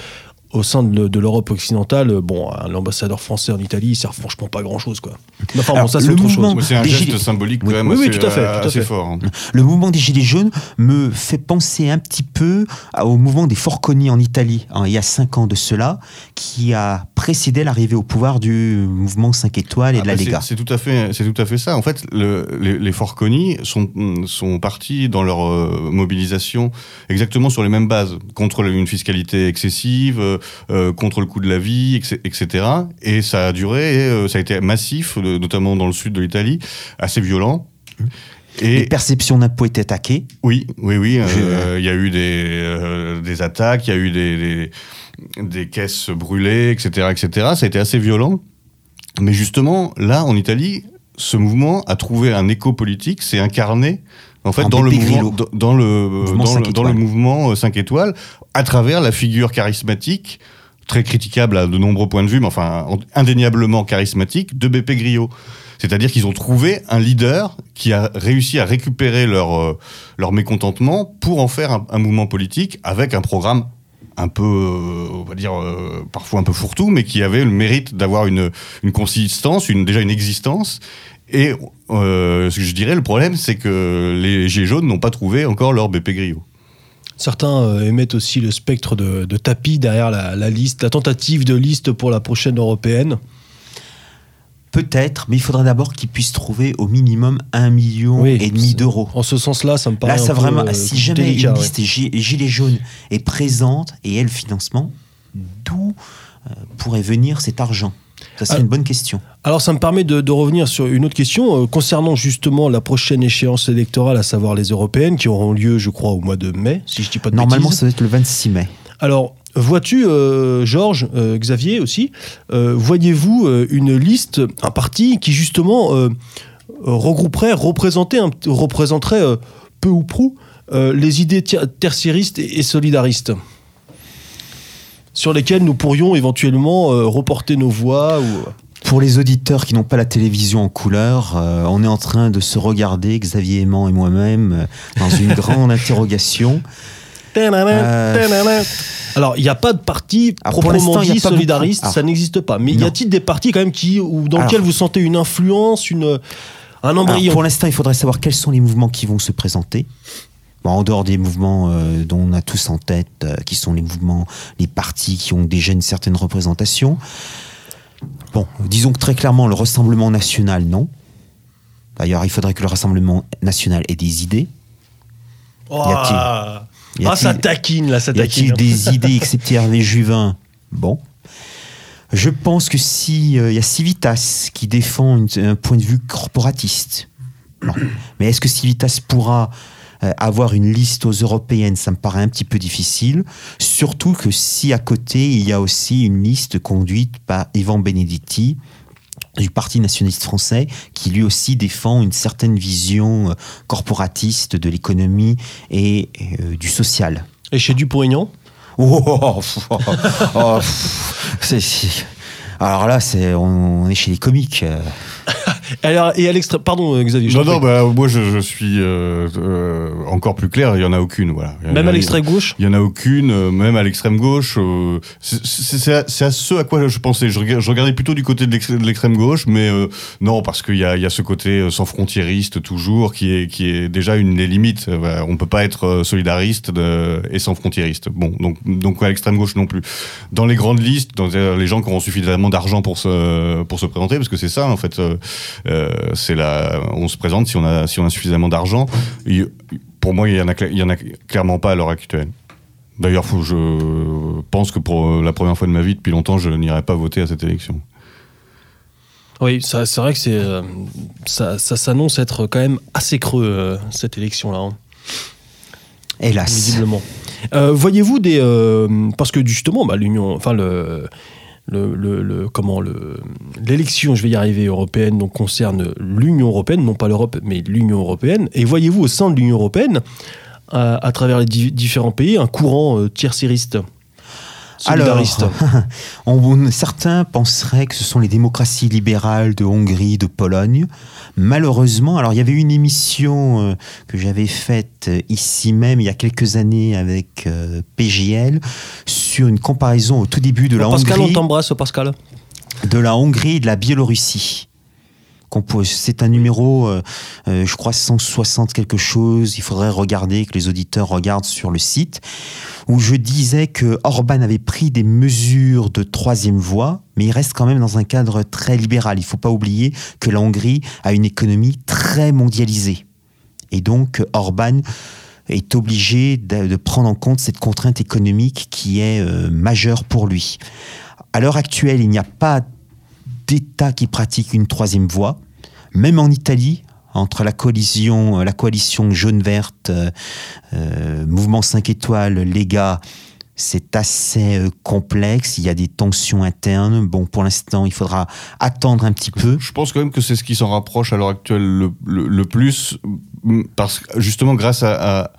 au sein de, l'Europe occidentale, euh, bon, l'ambassadeur français en Italie, il sert franchement pas grand-chose, quoi. Enfin, bon, ça, c'est autre chose. C'est un geste symbolique quand même oui, assez, tout à fait, tout à fait. fort. Hein. Le mouvement des Gilets jaunes me fait penser un petit peu au mouvement des Forconi en Italie, hein, il y a cinq ans de cela, qui a précédé l'arrivée au pouvoir du mouvement 5 étoiles et de la ah, bah, Lega. C'est tout, à fait, tout à fait ça. En fait, le, les, les Forconi sont, sont partis dans leur euh, mobilisation exactement sur les mêmes bases, contre une fiscalité excessive, euh, euh, contre le coût de la vie, etc. Et ça a duré, et, euh, ça a été massif, notamment dans le sud de l'Italie, assez violent. Et les perceptions d'impôts étaient attaquées. Oui, oui, oui. Euh, il y a eu des, des attaques, il y a eu des, des, caisses brûlées, etc., etc. Ça a été assez violent. Mais justement, là, en Italie, ce mouvement a trouvé un écho politique, s'est incarné En fait, En dans, le mouvement, dans, dans le, Mouvement dans, cinq le, dans le étoiles. mouvement euh, 5 étoiles, à travers la figure charismatique, très critiquable à de nombreux points de vue, mais enfin indéniablement charismatique, de Beppe Grillo. C'est-à-dire qu'ils ont trouvé un leader qui a réussi à récupérer leur, euh, leur mécontentement pour en faire un, un mouvement politique avec un programme un peu, euh, on va dire, euh, parfois un peu fourre-tout, mais qui avait le mérite d'avoir une, une consistance, une, déjà une existence. Et euh, ce que je dirais, le problème, c'est que les Gilets jaunes n'ont pas trouvé encore leur BP Grillo. Certains euh, émettent aussi le spectre de, de tapis derrière la, la liste, la tentative de liste pour la prochaine européenne. Peut-être, mais il faudrait d'abord qu'ils puissent trouver au minimum un million Oui, et demi d'euros. En ce sens-là, ça me paraît Là, ça un vraiment, euh, si jamais délicat, une ouais. liste Gi- Gilets jaunes est présente et elle financement, d'où euh, pourrait venir cet argent? Ça, c'est Ah. une bonne question. Alors ça me permet de, de revenir sur une autre question euh, concernant justement la prochaine échéance électorale, à savoir les européennes, qui auront lieu, je crois, au mois de mai, si je dis pas de Normalement, bêtises. ça doit être le 26 mai. Alors, vois-tu, euh, Georges, euh, Xavier aussi, voyez-vous une liste, un parti qui justement regrouperait, représenterait, un, représenterait peu ou prou les idées tertiaristes et, et solidaristes? Sur lesquelles nous pourrions éventuellement euh, reporter nos voix ou... Pour les auditeurs qui n'ont pas la télévision en couleur, euh, on est en train de se regarder, Xavier Aimant et moi-même, euh, dans une *laughs* grande interrogation. Euh, Alors, il n'y a pas de parti Alors, pour proprement dit solidariste, beaucoup. Ah. ça n'existe pas. Mais y a-t-il des partis quand même qui, ou dans lesquels vous sentez une influence, une, un Alors, embryon? pour l'instant, il faudrait savoir quels sont les mouvements qui vont se présenter. Bon, en dehors des mouvements euh, dont on a tous en tête, euh, qui sont les mouvements, les partis qui ont déjà une certaine représentation. Bon, disons que très clairement, le Rassemblement national, non. D'ailleurs, il faudrait que le Rassemblement national ait des idées. Oh, y a-t-il- ah, ça taquine, là, ça Y a-t-il taquine. des *laughs* idées excepté Hervé Juvin Bon. Je pense que si euh, il y a Civitas qui défend une- un point de vue corporatiste. Bon. Mais est-ce que Civitas pourra euh, avoir une liste aux européennes Ça me paraît un petit peu difficile. Surtout que si à côté il y a aussi une liste conduite par Ivan Benedetti du Parti nationaliste français, qui lui aussi défend une certaine vision euh, corporatiste de l'économie et euh, du social. Et chez Dupont-Aignan? Oh, oh, oh, oh, pff, *laughs* c'est- c'est- Alors là, c'est, on, on est chez les comiques. *laughs* Alors, Et à l'extrême. Pardon, euh, Xavier. je Non, non, bah, moi je, je suis euh, euh, encore plus clair, il n'y en a aucune. Voilà. Même à l'extrême gauche Il y en a aucune, euh, même à l'extrême gauche. euh, c'est- à, à ce à quoi je pensais. Je, rega- je regardais plutôt du côté de l'ex- de l'extrême gauche, mais euh, non, parce qu'il y a, y a ce côté sans frontiériste toujours, qui est, qui est déjà une des limites. Voilà, on peut pas être solidariste de- et sans frontiériste. Bon, donc, donc à l'extrême gauche non plus. Dans les grandes listes, dans les gens qui auront suffisamment d'argent pour se, pour se présenter, parce que c'est ça en fait. Euh, c'est la, on se présente si on a, si on a suffisamment d'argent. Pour moi, il y en a, il y en a clairement pas à l'heure actuelle. D'ailleurs, je pense que pour euh, la première fois de ma vie, depuis longtemps, je n'irai pas voter à cette élection. Oui, c'est vrai que c'est, euh, ça, ça s'annonce être quand même assez creux, euh, cette élection-là. hein. Hélas. visiblement. Euh, Voyez-vous des euh, parce que justement, bah, l'union, enfin le, le, l'élection, je vais y arriver européenne, donc concerne l'Union européenne, non pas l'Europe, mais l'Union européenne. Et voyez-vous au sein de l'Union européenne, à, à travers les di- différents pays, un courant euh, tiers-sériste, solidariste. *laughs* On- certains penseraient que ce sont les démocraties libérales de Hongrie, de Pologne. Malheureusement, alors il y avait une émission euh, que j'avais faite euh, ici même il y a quelques années avec euh, PGL sur une comparaison au tout début de la Pascal, on Hongrie, t'embrasse, Pascal. de la Hongrie et de la Biélorussie. C'est un numéro, euh, euh, je crois 160 quelque chose. Il faudrait regarder, que les auditeurs regardent sur le site, où je disais que Orban avait pris des mesures de troisième voie, mais il reste quand même dans un cadre très libéral. Il ne faut pas oublier que la Hongrie a une économie très mondialisée. Et donc Orban est obligé de, de prendre en compte cette contrainte économique qui est euh, majeure pour lui. À l'heure actuelle, il n'y a pas d'État qui pratique une troisième voie. Même en Italie, entre la coalition, la coalition jaune-verte, euh, euh, Mouvement 5 étoiles, Lega C'est assez euh, complexe, il y a des tensions internes. Bon, pour l'instant, il faudra attendre un petit peu. Je pense quand même que c'est ce qui s'en rapproche à l'heure actuelle le, le- le plus, mm, parce que justement grâce à, à-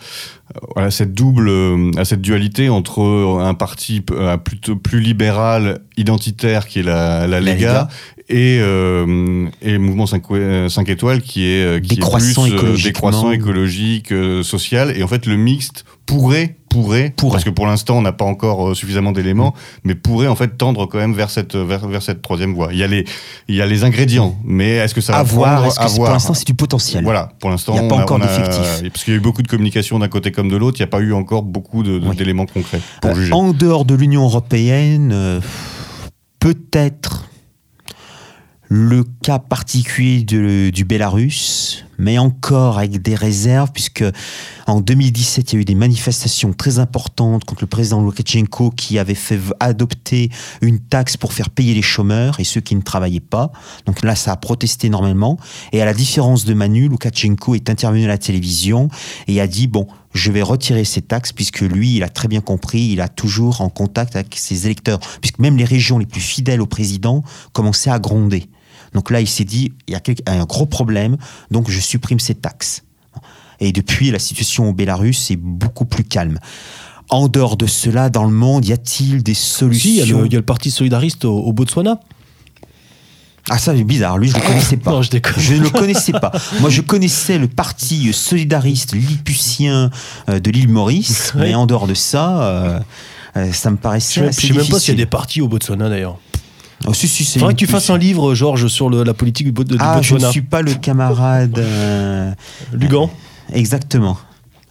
à cette double, euh, à cette dualité entre un parti euh, plutôt plus libéral, identitaire, qui est la, la La Lega, et, euh, et le mouvement 5, étoiles, qui est, Décroissant plus écologiquement. décroissant écologique, euh, social. Et en fait, le mixte pourrait, pourrait, Pourrait. parce que pour l'instant, on n'a pas encore euh, suffisamment d'éléments, mais pourrait en fait tendre quand même vers cette, vers, vers cette troisième voie. Il y a les, il y a les ingrédients, mais est-ce que ça va à voir, prendre est-ce que À pour l'instant, c'est du potentiel? Voilà, pour l'instant, Il y a pas on encore d'effectifs. Parce qu'il y a eu beaucoup de communication d'un côté comme de l'autre, il n'y a pas eu encore beaucoup de- de- Oui. d'éléments concrets pour Euh, juger. en dehors de l'Union européenne, euh, peut-être le cas particulier de- du Bélarus, mais encore avec des réserves, puisque en 2017, il y a eu des manifestations très importantes contre le président Loukachenko qui avait fait adopter une taxe pour faire payer les chômeurs et ceux qui ne travaillaient pas. Donc là, ça a protesté énormément. Et à la différence de Manu, Loukachenko est intervenu à la télévision et a dit, bon, je vais retirer ces taxes puisque lui, il a très bien compris, il a toujours en contact avec ses électeurs, puisque même les régions les plus fidèles au président commençaient à gronder. Donc là, il s'est dit, il y a un gros problème, donc je supprime ces taxes. Et depuis, la situation au Bélarus est beaucoup plus calme. En dehors de cela, dans le monde, y a-t-il des solutions Si, il y, a le- il y a le Parti Solidariste au, au Botswana. Ah ça, c'est bizarre. Lui, je le connaissais *laughs* pas. Non, je ne le connaissais pas. Moi, je connaissais le parti solidariste lilliputien euh, de l'île Maurice, Ouais. mais en dehors de ça, euh, euh, ça me Je paraissait sais, assez je sais même pas s'il y a des partis au Botswana d'ailleurs. Oh, si, Faudrait une- que tu fasses un livre, Georges, sur le- la politique du, du Ah, je ne Botswana. suis pas le camarade. euh, Lugan. Exactement.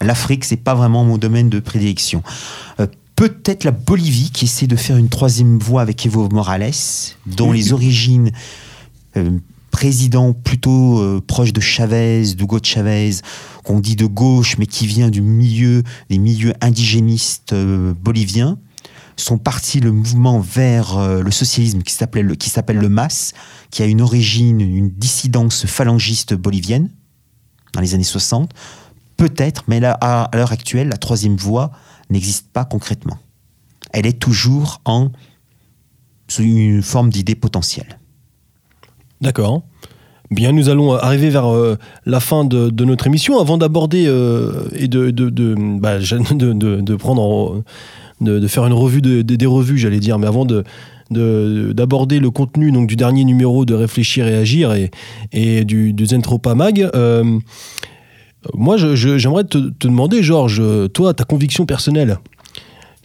L'Afrique, c'est pas vraiment mon domaine de prédilection. Euh, Peut-être la Bolivie qui essaie de faire une troisième voie avec Evo Morales, dont les origines euh, président plutôt euh, proche de Chavez, d'Hugo Chavez, qu'on dit de gauche, mais qui vient du milieu des milieux indigénistes euh, boliviens. Sont partis le mouvement vers euh, le socialisme qui s'appelait le, qui s'appelle le MAS, qui a une origine, une dissidence phalangiste bolivienne dans les années 60. Peut-être, mais là, à, l'heure actuelle, la troisième voie n'existe pas concrètement. Elle est toujours en sous une forme d'idée potentielle. D'accord. Bien, nous allons arriver vers euh, la fin de, notre émission. Avant d'aborder euh, et de, de, bah, *laughs* prendre en- de, faire une revue de- de- des revues, j'allais dire, mais avant de de- d'aborder le contenu du dernier numéro de Réfléchir et Agir et, et du, du Zentropa Mag, euh, moi j'aimerais te demander, Georges, toi, ta conviction personnelle,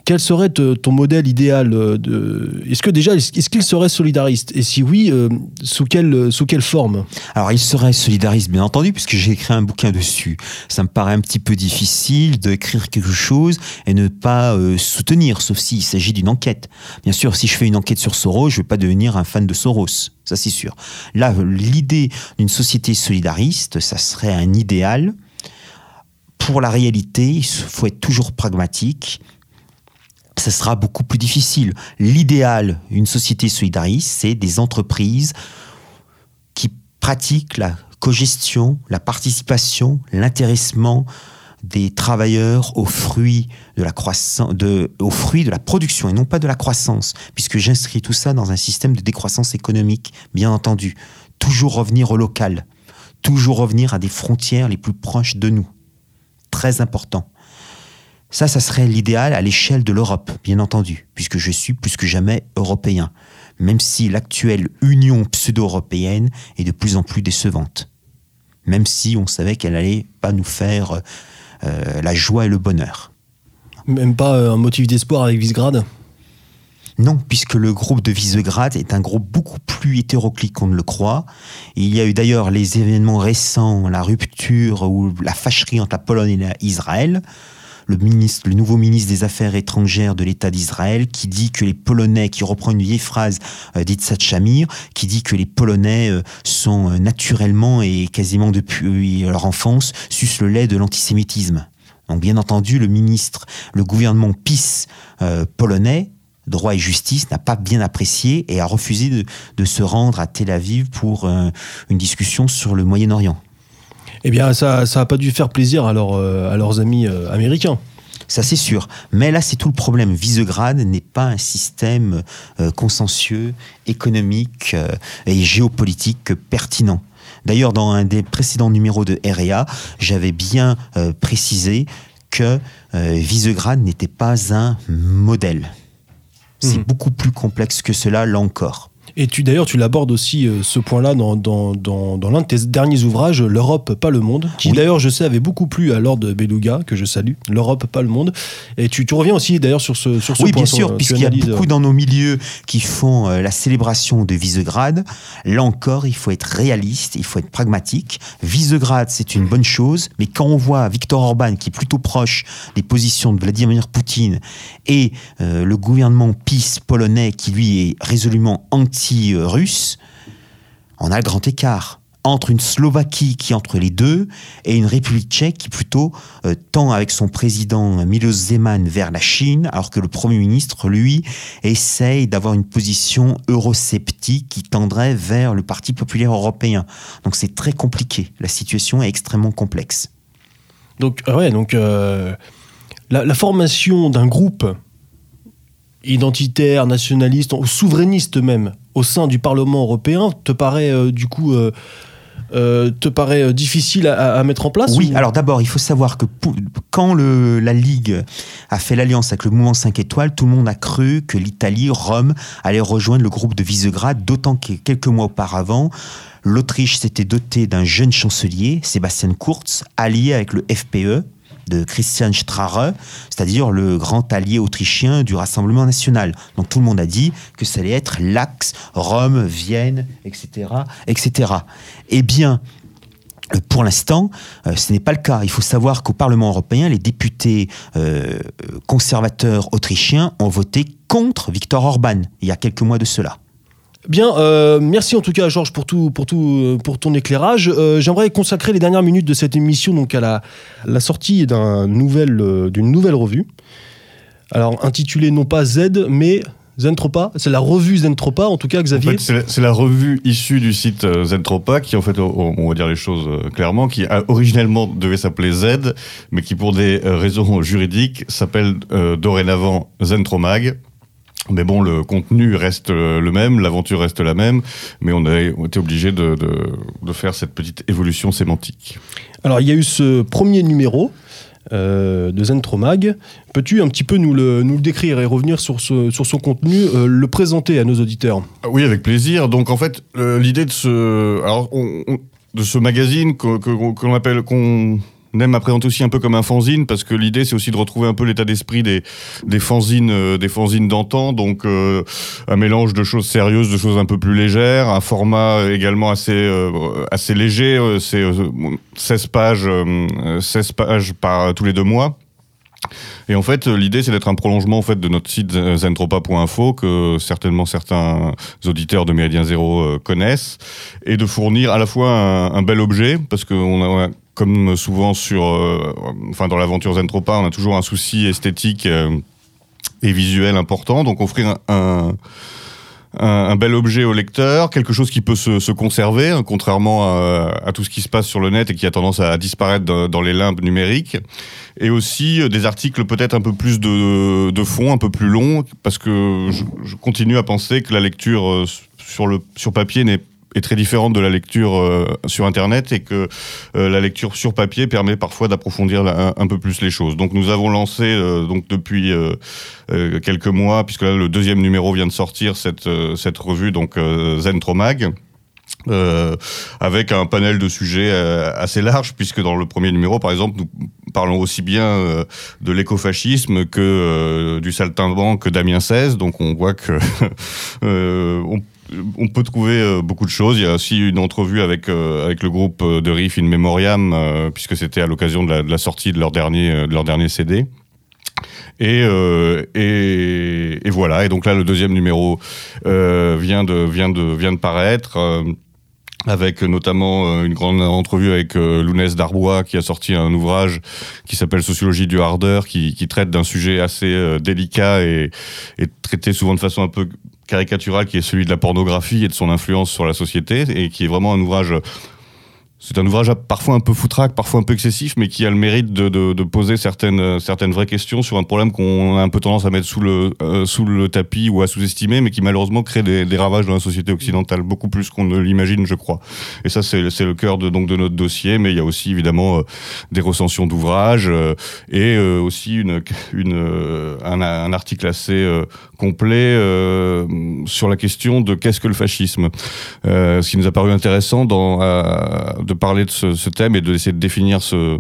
quel serait ton modèle idéal euh. Est-ce que déjà, est-ce qu'il serait solidariste? Et si oui, euh, sous, quelle, sous quelle forme? Alors, il serait solidariste, bien entendu, puisque j'ai écrit un bouquin dessus. Ça me paraît un petit peu difficile d'écrire quelque chose et ne pas euh, soutenir, sauf s'il s'agit d'une enquête. Bien sûr, si je fais une enquête sur Soros, je ne vais pas devenir un fan de Soros. Ça, c'est sûr. Là, l'idée d'une société solidariste, ça serait un idéal. Pour la réalité, il faut être toujours pragmatique. Ça sera beaucoup plus difficile. L'idéal, une société solidariste, c'est des entreprises qui pratiquent la cogestion, la participation, l'intéressement des travailleurs aux fruits de la croissance, de, aux fruits de la production et non pas de la croissance, puisque j'inscris tout ça dans un système de décroissance économique, bien entendu. Toujours revenir au local, toujours revenir à des frontières les plus proches de nous. Très important. Ça, ça serait l'idéal à l'échelle de l'Europe, bien entendu, puisque je suis plus que jamais européen, même si l'actuelle union pseudo-européenne est de plus en plus décevante. Même si on savait qu'elle allait pas nous faire euh, la joie et le bonheur. Même pas euh, un motif d'espoir avec Visegrad? Non, puisque le groupe de Visegrad est un groupe beaucoup plus hétéroclite qu'on ne le croit. Il y a eu d'ailleurs les événements récents, la rupture ou la fâcherie entre la Pologne et Israël. Le, nouveau ministre des Affaires étrangères de l'État d'Israël qui dit que les Polonais, qui reprend une vieille phrase euh, d'Itzhak Shamir, qui dit que les Polonais euh, sont euh, naturellement et quasiment depuis leur enfance sucent le lait de l'antisémitisme. Donc bien entendu, le ministre, le gouvernement PIS polonais droit et justice n'a pas bien apprécié et a refusé de, de se rendre à Tel Aviv pour euh, une discussion sur le Moyen-Orient. Eh bien, ça ça a pas dû faire plaisir à, leurs, euh, à leurs amis euh, américains. Ça, c'est sûr. Mais là, c'est tout le problème. Visegrad n'est pas un système euh, consensueux, économique euh, et géopolitique pertinent. D'ailleurs, dans un des précédents numéros de REA, j'avais bien euh, précisé que Visegrad n'était pas un modèle. C'est Mhm. beaucoup plus complexe que cela, là encore. Et tu d'ailleurs, tu l'abordes aussi euh, ce point-là dans, dans, dans, dans l'un de tes derniers ouvrages, L'Europe, pas le monde, qui Oui. d'ailleurs, je sais, avait beaucoup plu à Lord Beluga, que je salue. L'Europe, pas le monde. Et tu, tu reviens aussi d'ailleurs sur ce, sur ce Oui, point. bien sur- sûr, tu puisqu'il y a beaucoup dans nos milieux qui font euh, la célébration de Visegrad. Là encore, il faut être réaliste, il faut être pragmatique. Visegrad, c'est une bonne chose, mais quand on voit Viktor Orban, qui est plutôt proche des positions de Vladimir Poutine, et euh, le gouvernement PiS polonais, qui lui est résolument anti-russe, on a le grand écart entre une Slovaquie qui entre les deux et une République tchèque qui plutôt euh, tend avec son président Milos Zeman vers la Chine, alors que le Premier ministre, lui, essaye d'avoir une position eurosceptique qui tendrait vers le Parti populaire européen. Donc c'est très compliqué, la situation est extrêmement complexe. Donc, ah ouais, donc euh, la, formation d'un groupe identitaire, nationaliste, ou souverainiste même, au sein du Parlement européen, te paraît euh, du coup euh, euh, te paraît difficile à, à mettre en place Oui, ou- alors d'abord, il faut savoir que quand le- la Ligue a fait l'alliance avec le mouvement 5 étoiles, tout le monde a cru que l'Italie, Rome, allait rejoindre le groupe de Visegrad, d'autant que quelques mois auparavant, l'Autriche s'était dotée d'un jeune chancelier, Sébastien Kurz, allié avec le FPE de Christian Strache, c'est-à-dire le grand allié autrichien du Rassemblement national. Donc tout le monde a dit que ça allait être l'Axe, Rome, Vienne, etc., etc. Eh bien, euh, Pour l'instant, euh, ce n'est pas le cas. Il faut savoir qu'au Parlement européen, les députés euh, conservateurs autrichiens ont voté contre Viktor Orban il y a quelques mois de cela. Bien, euh, merci en tout cas Georges pour tout, pour tout, euh, pour ton éclairage. Euh, J'aimerais consacrer les dernières minutes de cette émission donc à la, la sortie d'un nouvel, euh, d'une nouvelle revue. Alors intitulée non pas Z mais Zentropa. C'est la revue Zentropa en tout cas En Xavier. fait, c'est la- la revue issue du site Zentropa qui, en fait, on va dire les choses clairement, qui originellement devait s'appeler Z, mais qui, pour des raisons juridiques, s'appelle dorénavant Zentromag. Mais bon, le contenu reste le même, l'aventure reste la même, mais on a été obligé de, de, de faire cette petite évolution sémantique. Alors il y a eu ce premier numéro. euh, de Zentromag. Peux-tu un petit peu nous le, nous le décrire et revenir sur, ce, sur son contenu, euh, le présenter à nos auditeurs? Ah Oui, avec plaisir. Donc en fait, euh, l'idée de ce, alors, on- on- de ce magazine que, que- que l'on appelle, qu'on aime à présenter aussi un peu comme un fanzine, parce que l'idée c'est aussi de retrouver un peu l'état d'esprit des, des fanzines, euh, des fanzines d'antan. Donc euh, un mélange de choses sérieuses, de choses un peu plus légères, un format également assez euh, assez léger. C'est euh, 16 pages, euh, 16 pages par tous les deux mois. Et en fait, l'idée, c'est d'être un prolongement en fait de notre site zentropa.info que certainement certains auditeurs de Méridien Zéro connaissent, et de fournir à la fois un, un bel objet parce qu'on a, on a, comme souvent sur, euh, enfin dans l'aventure Zentropa, on a toujours un souci esthétique euh, et visuel important, donc offrir un, un bel objet au lecteur, quelque chose qui peut se, se conserver, hein, contrairement à, tout ce qui se passe sur le net et qui a tendance à disparaître dans, les limbes numériques. Et aussi euh, des articles peut-être un peu plus de, de fond, un peu plus longs, parce que je, je continue à penser que la lecture sur, le, sur papier n'est est très différente de la lecture euh, sur Internet et que euh, la lecture sur papier permet parfois d'approfondir un, peu plus les choses. Donc nous avons lancé euh, donc depuis quelques mois, puisque là le deuxième numéro vient de sortir cette cette revue donc euh, Zentromag. Euh, avec un panel de sujets assez large, puisque dans le premier numéro, par exemple, nous parlons aussi bien de l'écofascisme que du saltimbanque d'Amien 16, donc on voit que *laughs* on peut trouver euh, beaucoup de choses. Il y a aussi une entrevue avec euh, avec le groupe euh, de Riff in Memoriam, puisque c'était à l'occasion de la, sortie de leur dernier de leur dernier CD. Et, et, voilà. Et donc là, le deuxième numéro vient de vient de vient de paraître. avec notamment une grande entrevue avec Lounès Darbois qui a sorti un ouvrage qui s'appelle Sociologie du hardeur qui, traite d'un sujet assez délicat et traité souvent de façon un peu caricaturale qui est celui de la pornographie et de son influence sur la société et qui est vraiment un ouvrage c'est un ouvrage parfois un peu foutraque, parfois un peu excessif, mais qui a le mérite de, de, de poser certaines, certaines vraies questions sur un problème qu'on a un peu tendance à mettre sous le, euh, sous le tapis ou à sous-estimer, mais qui malheureusement crée des, des, ravages dans la société occidentale, beaucoup plus qu'on ne l'imagine, je crois. Et ça, c'est le cœur de, donc, de notre dossier, mais il y a aussi évidemment euh, des recensions d'ouvrages euh, et euh, aussi une, une, un, un, article assez complet sur la question de qu'est-ce que le fascisme. ce qui nous a paru intéressant dans de parler de ce, thème et d'essayer de définir ce,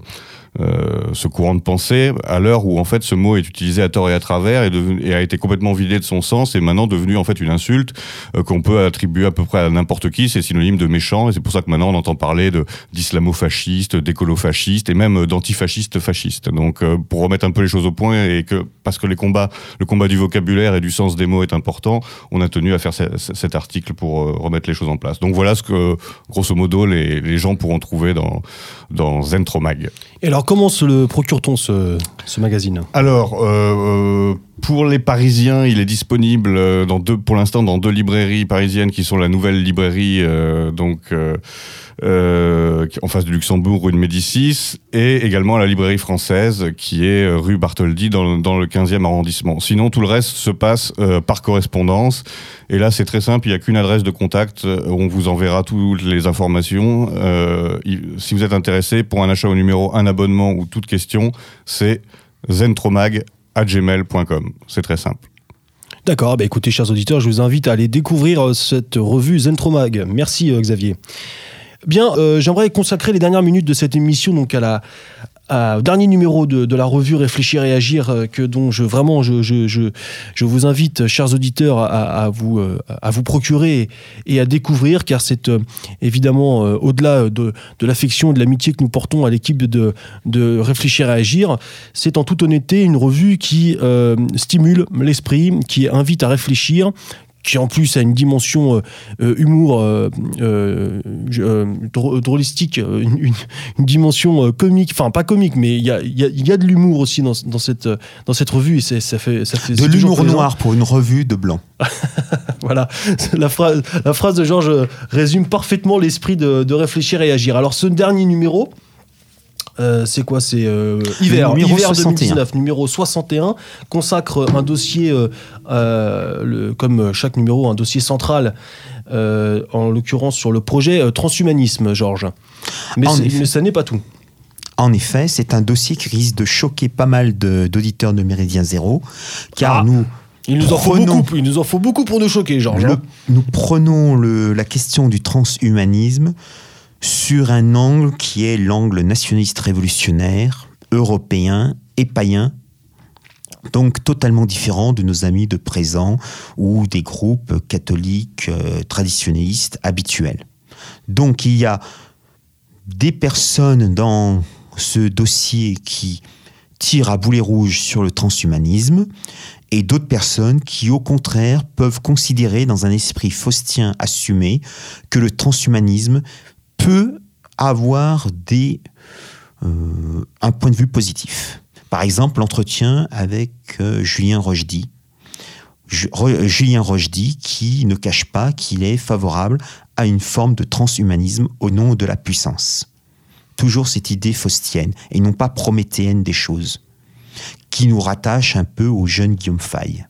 ce courant de pensée à l'heure où en fait ce mot est utilisé à tort et à travers et, a été complètement vidé de son sens et maintenant devenu en fait une insulte euh, qu'on peut attribuer à peu près à n'importe qui. C'est synonyme de méchant et c'est pour ça que maintenant on entend parler d'islamo-fasciste d'écolo-fasciste et même d'antifasciste fasciste donc euh, pour remettre un peu les choses au point et que parce que les combats le combat du vocabulaire et du sens des mots est important on a tenu à faire cet article pour euh, remettre les choses en place. Donc voilà ce que grosso modo les, les gens pourront trouver dans dans Zentromag comment se le procure-t-on ce, magazine? Alors, euh, pour les Parisiens, il est disponible euh, pour l'instant dans deux librairies parisiennes qui sont la nouvelle librairie, euh, donc. Euh, en face du Luxembourg, rue de Médicis, et également la librairie française, qui est rue Bartholdi, dans, le 15e arrondissement. Sinon, tout le reste se passe par correspondance. Et là, c'est très simple, il n'y a qu'une adresse de contact, on vous enverra toutes les informations. Si vous êtes intéressé, pour un achat au numéro, un abonnement ou toute question, c'est zentromag.gmail.com. C'est très simple. D'accord, bah écoutez, chers auditeurs, je vous invite à aller découvrir cette revue Zentromag. Merci, Xavier. Bien, euh, j'aimerais consacrer les dernières minutes de cette émission donc à la au dernier numéro de, la revue Réfléchir et Agir, euh, que dont je vraiment je, je, je, je vous invite, chers auditeurs, à, vous euh, à vous procurer et à découvrir, car c'est euh, évidemment euh, au-delà de, de l'affection et de l'amitié que nous portons à l'équipe de, de Réfléchir et Agir, c'est en toute honnêteté une revue qui euh, stimule l'esprit, qui invite à réfléchir, qui en plus a une dimension euh, euh, humour euh, euh, drôlistique, une, une, une dimension comique, enfin pas comique, mais il y a, y, a, y a, de l'humour aussi dans, dans, cette, dans cette revue et ça fait, ça fait de l'humour noir pour une revue de blanc. *laughs* voilà, la phrase, la phrase de Georges résume parfaitement l'esprit de, de réfléchir et agir. Alors ce dernier numéro, euh, c'est quoi C'est euh, hiver, numéro hiver 61. 2019, numéro 61, consacre un dossier, euh, le, comme chaque numéro, un dossier central, en l'occurrence sur le projet transhumanisme, Georges. Mais, mais ça n'est pas tout. En effet, c'est un dossier qui risque de choquer pas mal d'auditeurs de, de, Méridien Zéro, car ah. nous il nous, en faut beaucoup, il nous en faut beaucoup pour nous choquer, Georges. Le, nous prenons le, la question du transhumanisme sur un angle qui est l'angle nationaliste révolutionnaire, européen et païen, donc totalement différent de nos amis de présent ou des groupes catholiques euh, traditionnalistes habituels. Donc il y a des personnes dans ce dossier qui tirent à boulet rouge sur le transhumanisme et d'autres personnes qui, au contraire, peuvent considérer dans un esprit faustien assumé que le transhumanisme peut avoir des, euh, un point de vue positif. Par exemple, l'entretien avec euh, Julien Rochdy. Julien Rochdy qui ne cache pas qu'il est favorable à une forme de transhumanisme au nom de la puissance. Toujours cette idée faustienne et non pas prométhéenne des choses, qui nous rattache un peu au jeune Guillaume Fay.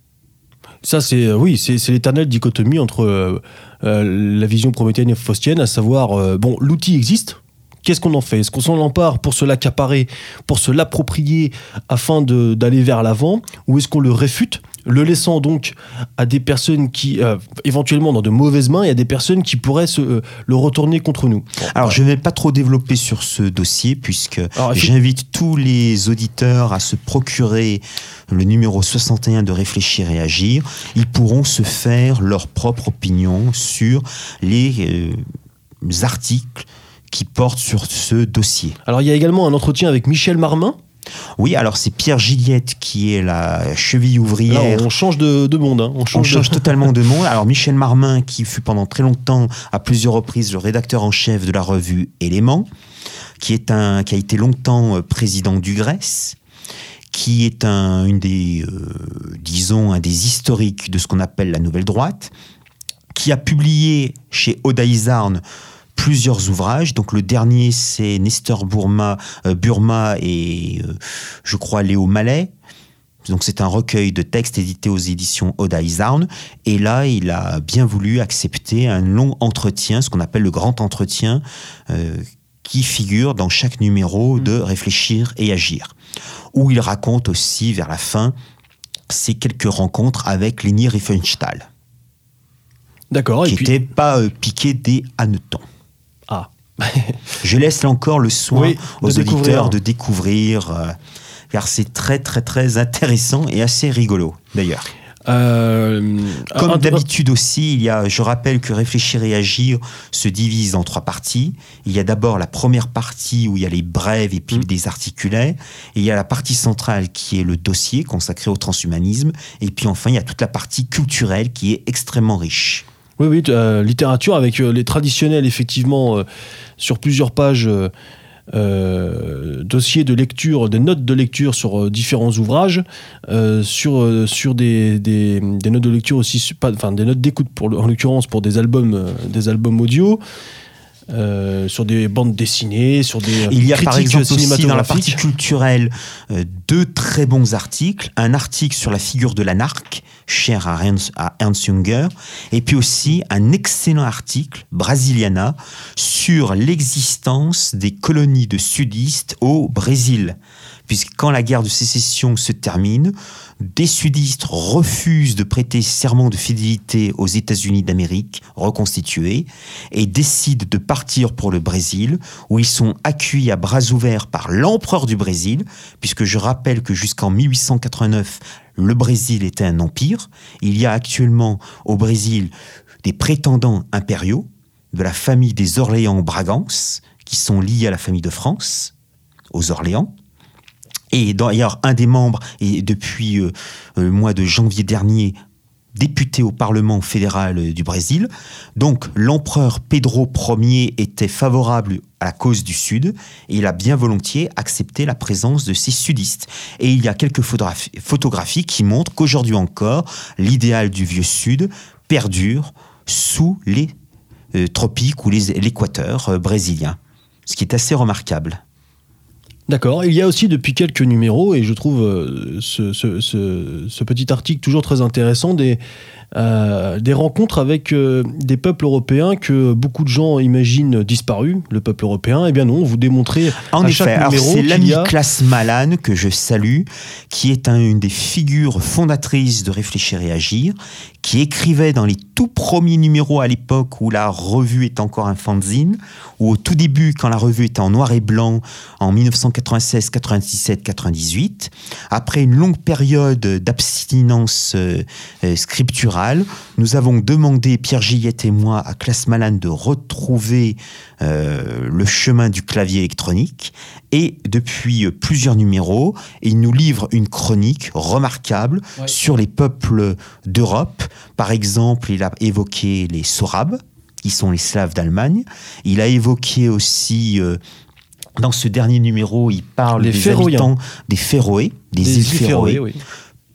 Ça, c'est euh, oui, c'est l'éternelle dichotomie entre euh, euh, la vision prométhéenne et faustienne, à savoir, bon, l'outil existe. Qu'est-ce qu'on en fait? Est-ce qu'on s'en empare pour se l'accaparer, pour se l'approprier afin d'aller vers l'avant? Ou est-ce qu'on le réfute? Le laissant donc à des personnes qui, euh, éventuellement dans de mauvaises mains, il y a des personnes qui pourraient se, euh, le retourner contre nous. Alors, je ne vais pas trop développer sur ce dossier, puisque j'invite tous les auditeurs à se procurer le numéro 61 de Réfléchir et Agir. Ils pourront se faire leur propre opinion sur les euh, articles qui portent sur ce dossier. Alors, il y a également un entretien avec Michel Marmin, oui, alors c'est Pierre Gilliette qui est la cheville ouvrière. On change de, de monde. Hein. On change, on change de... totalement de *laughs* monde. Alors Michel Marmin, qui fut pendant très longtemps, à plusieurs reprises, le rédacteur en chef de la revue Éléments, qui, est un, qui a été longtemps euh, président du Grèce, qui est un, une des, euh, disons, un des historiques de ce qu'on appelle la nouvelle droite, qui a publié chez Oda Izarn plusieurs ouvrages. Donc le dernier, c'est Nestor Burma, euh, Burma et euh, je crois Léo Mallet. Donc c'est un recueil de textes édité aux éditions Oda Isarn. Et là, il a bien voulu accepter un long entretien, ce qu'on appelle le grand entretien, euh, qui figure dans chaque numéro de Réfléchir et Agir. Où il raconte aussi, vers la fin, ses quelques rencontres avec Leni Riefenstahl. D'accord. Qui puis, n'était pas piqué des hannetons. *laughs* Je laisse là encore le soin Oui, de aux découvrir. auditeurs de découvrir, euh, car c'est très très très intéressant et assez rigolo d'ailleurs. euh, Comme d'habitude aussi, il y a, je rappelle que Réfléchir et Agir se divise en trois parties. Il y a d'abord la première partie où il y a les brèves et puis Mm. des articulés. Et il y a la partie centrale qui est le dossier consacré au transhumanisme. Et puis enfin, il y a toute la partie culturelle qui est extrêmement riche. Oui, oui, euh, littérature avec euh, les traditionnels, effectivement, euh, sur plusieurs pages, dossiers de lecture, des notes de lecture sur différents ouvrages, sur, des, notes de lecture aussi, enfin des notes d'écoute, en l'occurrence pour des albums, des albums audio. Euh, sur des bandes dessinées, sur des euh, Il y a par exemple aussi dans la partie culturelle euh, deux très bons articles. Un article sur la figure de l'anarque, cher à Ernst, à Ernst Junger, et puis aussi un excellent article, Brasiliana, sur l'existence des colonies de sudistes au Brésil. Puisque quand la guerre de sécession se termine, des sudistes refusent de prêter serment de fidélité aux États-Unis d'Amérique reconstitués et décident de partir pour le Brésil, où ils sont accueillis à bras ouverts par l'empereur du Brésil, puisque je rappelle que jusqu'en 1889, le Brésil était un empire. Il y a actuellement au Brésil des prétendants impériaux de la famille des Orléans-Bragance, qui sont liés à la famille de France, aux Orléans. Et d'ailleurs, un des membres est depuis euh, le mois de janvier dernier député au Parlement fédéral euh, du Brésil. Donc l'empereur Pedro Ier était favorable à la cause du Sud et il a bien volontiers accepté la présence de ces sudistes. Et il y a quelques photographies, qui montrent qu'aujourd'hui encore, l'idéal du vieux Sud perdure sous les euh, tropiques ou l'équateur euh, brésilien. Ce qui est assez remarquable. D'accord. Il y a aussi depuis quelques numéros, et je trouve euh, ce, petit article toujours très intéressant, des, euh, des rencontres avec euh, des peuples européens que beaucoup de gens imaginent disparus, le peuple européen. Eh bien non, vous démontrez En à effet, chaque alors numéro c'est l'ami a... Classe Malane que je salue, qui est un- une des figures fondatrices de Réfléchir et Agir, qui écrivait dans les tout premiers numéros à l'époque où la revue est encore un fanzine, ou au tout début quand la revue était en noir et blanc en 1996, 97, 98. Après une longue période d'abstinence euh, euh, nous avons demandé, Pierre Gillette et moi, à Classe Malane de retrouver euh, le chemin du clavier électronique. Et depuis euh, plusieurs numéros, il nous livre une chronique remarquable Ouais. sur les peuples d'Europe. Par exemple, il a évoqué les Sorabes, qui sont les Slaves d'Allemagne. Il a évoqué aussi, euh, dans ce dernier numéro, il parle Les des Féroïens. habitants des Féroé, des, des îles îles Féroé Féroé, oui.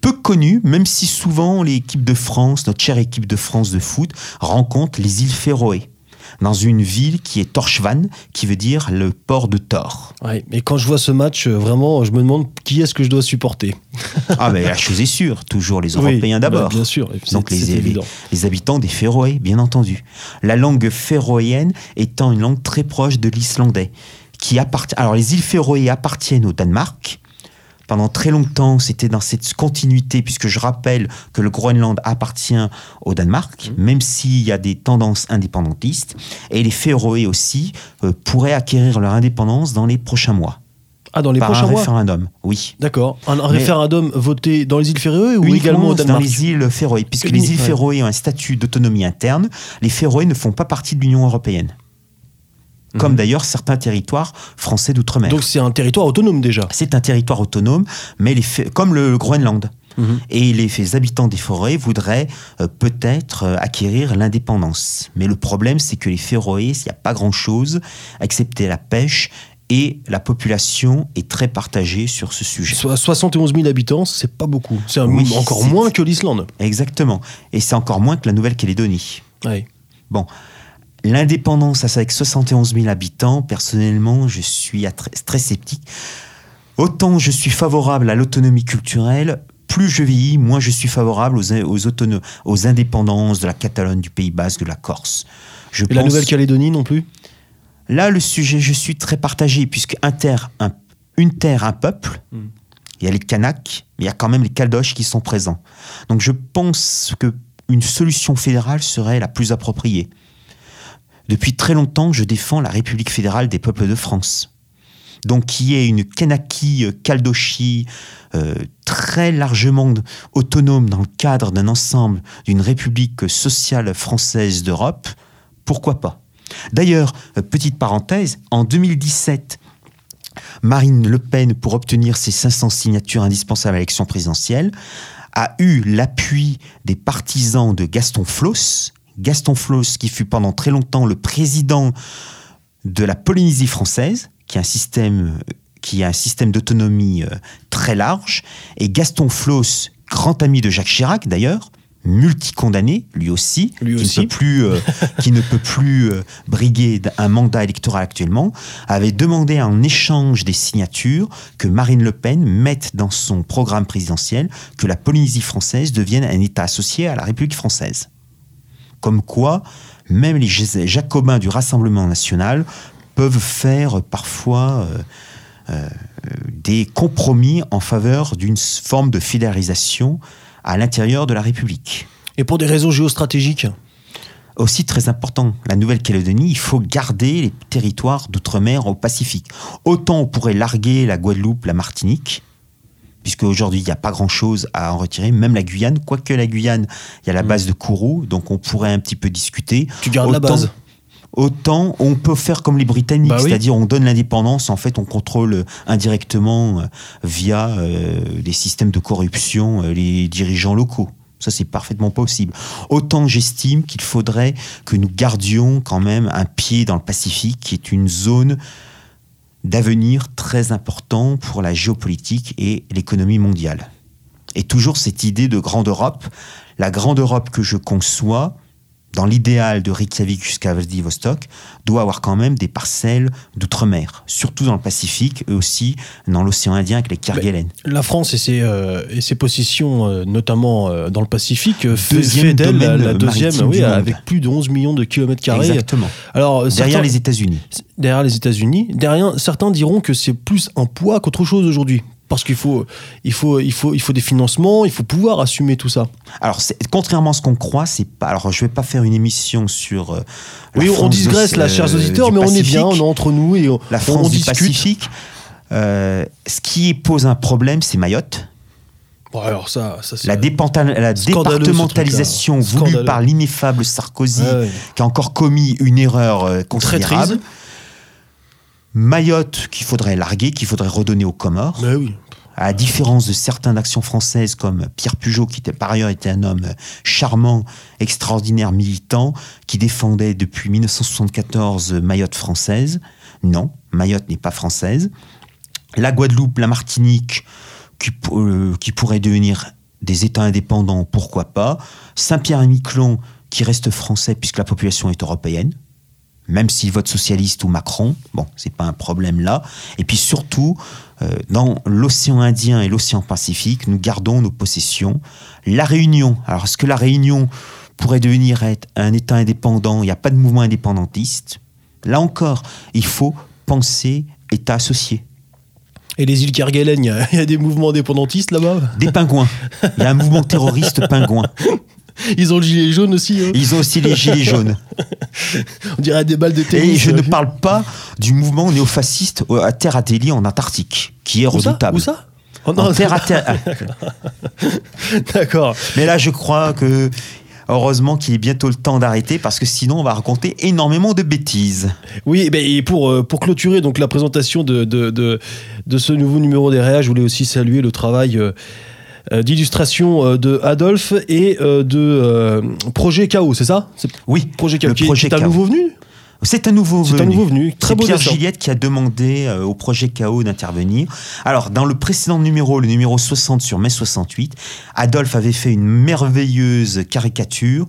Peu connu, même si souvent l'équipe de France, notre chère équipe de France de foot, rencontre les îles Féroé, dans une ville qui est Torchvan, qui veut dire le port de Thor. Ouais. Et quand je vois ce match, euh, vraiment, je me demande qui est-ce que je dois supporter. *laughs* Ah ben la chose est sûre, toujours les Européens bah, d'abord. bien sûr. Donc les, les- habitants des Féroé, bien entendu. La langue féroïenne étant une langue très proche de l'islandais, qui appartient. Alors les îles Féroé appartiennent au Danemark. Pendant très longtemps, c'était dans cette continuité, puisque je rappelle que le Groenland appartient au Danemark, Mmh. même s'il y a des tendances indépendantistes. Et les Féroé aussi euh, pourraient acquérir leur indépendance dans les prochains mois, Ah, dans les par prochains un mois référendum. Oui. D'accord. Un, référendum voté dans les îles Féroé ou également au dans Danemark les îles Féroé, puisque Unique, les îles ouais. Féroé ont un statut d'autonomie interne, les Féroé ne font pas partie de l'Union européenne. Comme Mhm. d'ailleurs certains territoires français d'outre-mer. Donc c'est un territoire autonome déjà. C'est un territoire autonome, mais les comme le Groenland. Mhm. Et les habitants des Féroé voudraient euh, peut-être euh, acquérir l'indépendance. Mais le problème, c'est que les Féroé, il n'y a pas grand-chose, excepté la pêche, et la population est très partagée sur ce sujet. So- 71 000 habitants, c'est pas beaucoup. C'est Oui, encore moins que l'Islande. Exactement. Et c'est encore moins que la Nouvelle-Calédonie. Ouais. Bon. L'indépendance, avec 71 000 habitants, personnellement, je suis très sceptique. Autant je suis favorable à l'autonomie culturelle, plus je vieillis, moins je suis favorable aux, aux, aux indépendances de la Catalogne, du Pays Basque, de la Corse. Je Et la Nouvelle-Calédonie non plus? Là, le sujet, je suis très partagé, puisque un terre, une terre, un peuple, hmm. il y a les Kanaks, mais il y a quand même les Caldoches qui sont présents. Donc je pense qu'une solution fédérale serait la plus appropriée. Depuis très longtemps, je défends la République fédérale des peuples de France. Donc qui est une Kanaki Caldochi euh, très largement autonome dans le cadre d'un ensemble d'une République sociale française d'Europe, pourquoi pas? D'ailleurs, euh, petite parenthèse, en 2017, Marine Le Pen, pour obtenir ses 500 signatures indispensables à l'élection présidentielle, a eu l'appui des partisans de Gaston Floss. Gaston Floss, qui fut pendant très longtemps le président de la Polynésie française, qui est un système qui a un système d'autonomie euh, très large, et Gaston Floss, grand ami de Jacques Chirac d'ailleurs, multicondamné, lui aussi, lui qui, aussi. Ne peut plus, euh, *laughs* qui ne peut plus euh, briguer un mandat électoral actuellement, avait demandé en échange des signatures que Marine Le Pen mette dans son programme présidentiel que la Polynésie française devienne un État associé à la République française. Comme quoi, même les jacobins du Rassemblement national peuvent faire parfois euh, des compromis en faveur d'une forme de fédéralisation à l'intérieur de la République. Et pour des raisons géostratégiques? Aussi très important, la Nouvelle-Calédonie, il faut garder les territoires d'outre-mer au Pacifique. Autant on pourrait larguer la Guadeloupe, la Martinique, puisque aujourd'hui il n'y a pas grand-chose à en retirer, même la Guyane, quoique la Guyane, il y a la hmm. base de Kourou, donc on pourrait un petit peu discuter. Tu gardes la base autant on peut faire comme les Britanniques, bah c'est-à-dire on donne l'indépendance, en fait on contrôle indirectement euh, via euh, des systèmes de corruption euh, les dirigeants locaux. Ça, c'est parfaitement possible. Autant j'estime qu'il faudrait que nous gardions quand même un pied dans le Pacifique, qui est une zone d'avenir très important pour la géopolitique et l'économie mondiale. Et toujours cette idée de grande Europe, la grande Europe que je conçois, dans l'idéal de Reykjavik jusqu'à Vladivostok, doit avoir quand même des parcelles d'outre-mer, surtout dans le Pacifique et aussi dans l'océan Indien avec les Kerguelen. La France et ses, euh, et ses positions, euh, notamment euh, dans le Pacifique, fait, d'elle la, deuxième, oui, avec plus de 11 millions de kilomètres carrés. Exactement. Alors, derrière les États-Unis. Derrière les États-Unis. Derrière, certains diront que c'est plus un poids qu'autre chose aujourd'hui parce qu'il faut, il faut, il faut, il faut des financements, il faut pouvoir assumer tout ça. Alors, contrairement à ce qu'on croit, c'est pas. Alors, je vais pas faire une émission sur. Euh, oui, on digresse là, chers auditeurs, mais on est bien, on est entre nous et on, la France on du Pacifique. Euh, ce qui pose un problème, c'est Mayotte. Bon, alors ça, ça la, la départementalisation voulue par l'ineffable Sarkozy, qui a encore commis une erreur euh, considérable. Mayotte qu'il faudrait larguer, qu'il faudrait redonner aux Comores. Oui à la différence de certaines actions françaises comme Pierre Pugeot, qui était, par ailleurs était un homme charmant, extraordinaire, militant, qui défendait depuis 1974 Mayotte française. Non, Mayotte n'est pas française. La Guadeloupe, la Martinique, qui, euh, qui pourraient devenir des États indépendants, pourquoi pas. Saint-Pierre et Miquelon, qui reste français puisque la population est européenne même s'il vote socialiste ou Macron, bon, c'est pas un problème là. Et puis surtout, euh, dans l'océan Indien et l'océan Pacifique, nous gardons nos possessions. La Réunion, alors est-ce que la Réunion pourrait devenir un État indépendant? Il n'y a pas de mouvement indépendantiste. Là encore, il faut penser État associé. Et les îles Kerguelen, il y, a des mouvements indépendantistes là-bas? Des pingouins. Il y a un mouvement terroriste pingouin. *laughs* *laughs* Ils ont le gilet jaune aussi. Hein. Ils ont aussi les gilets jaunes. *laughs* On dirait des balles de tennis. Et je ne parle pas du mouvement néofasciste à Terre Atelier en Antarctique, qui est redoutable. Où ça oh en terre à terre. *laughs* D'accord. Mais là, je crois que heureusement qu'il est bientôt le temps d'arrêter parce que sinon on va raconter énormément de bêtises. Oui, et ben, pour, euh, pour clôturer donc la présentation de, de, de, ce nouveau numéro des Réa, je voulais aussi saluer le travail. Euh, d'illustration euh, de Adolphe et euh, de Projet Chaos, c'est ça? Oui. Projet Chaos. Qui, est un nouveau venu? C'est un nouveau C'est venu. un nouveau venu. Très C'est beau Pierre dessin. Gillette qui a demandé euh, au projet KO d'intervenir. Alors, dans le précédent numéro, le numéro 60 sur mai 68, Adolphe avait fait une merveilleuse caricature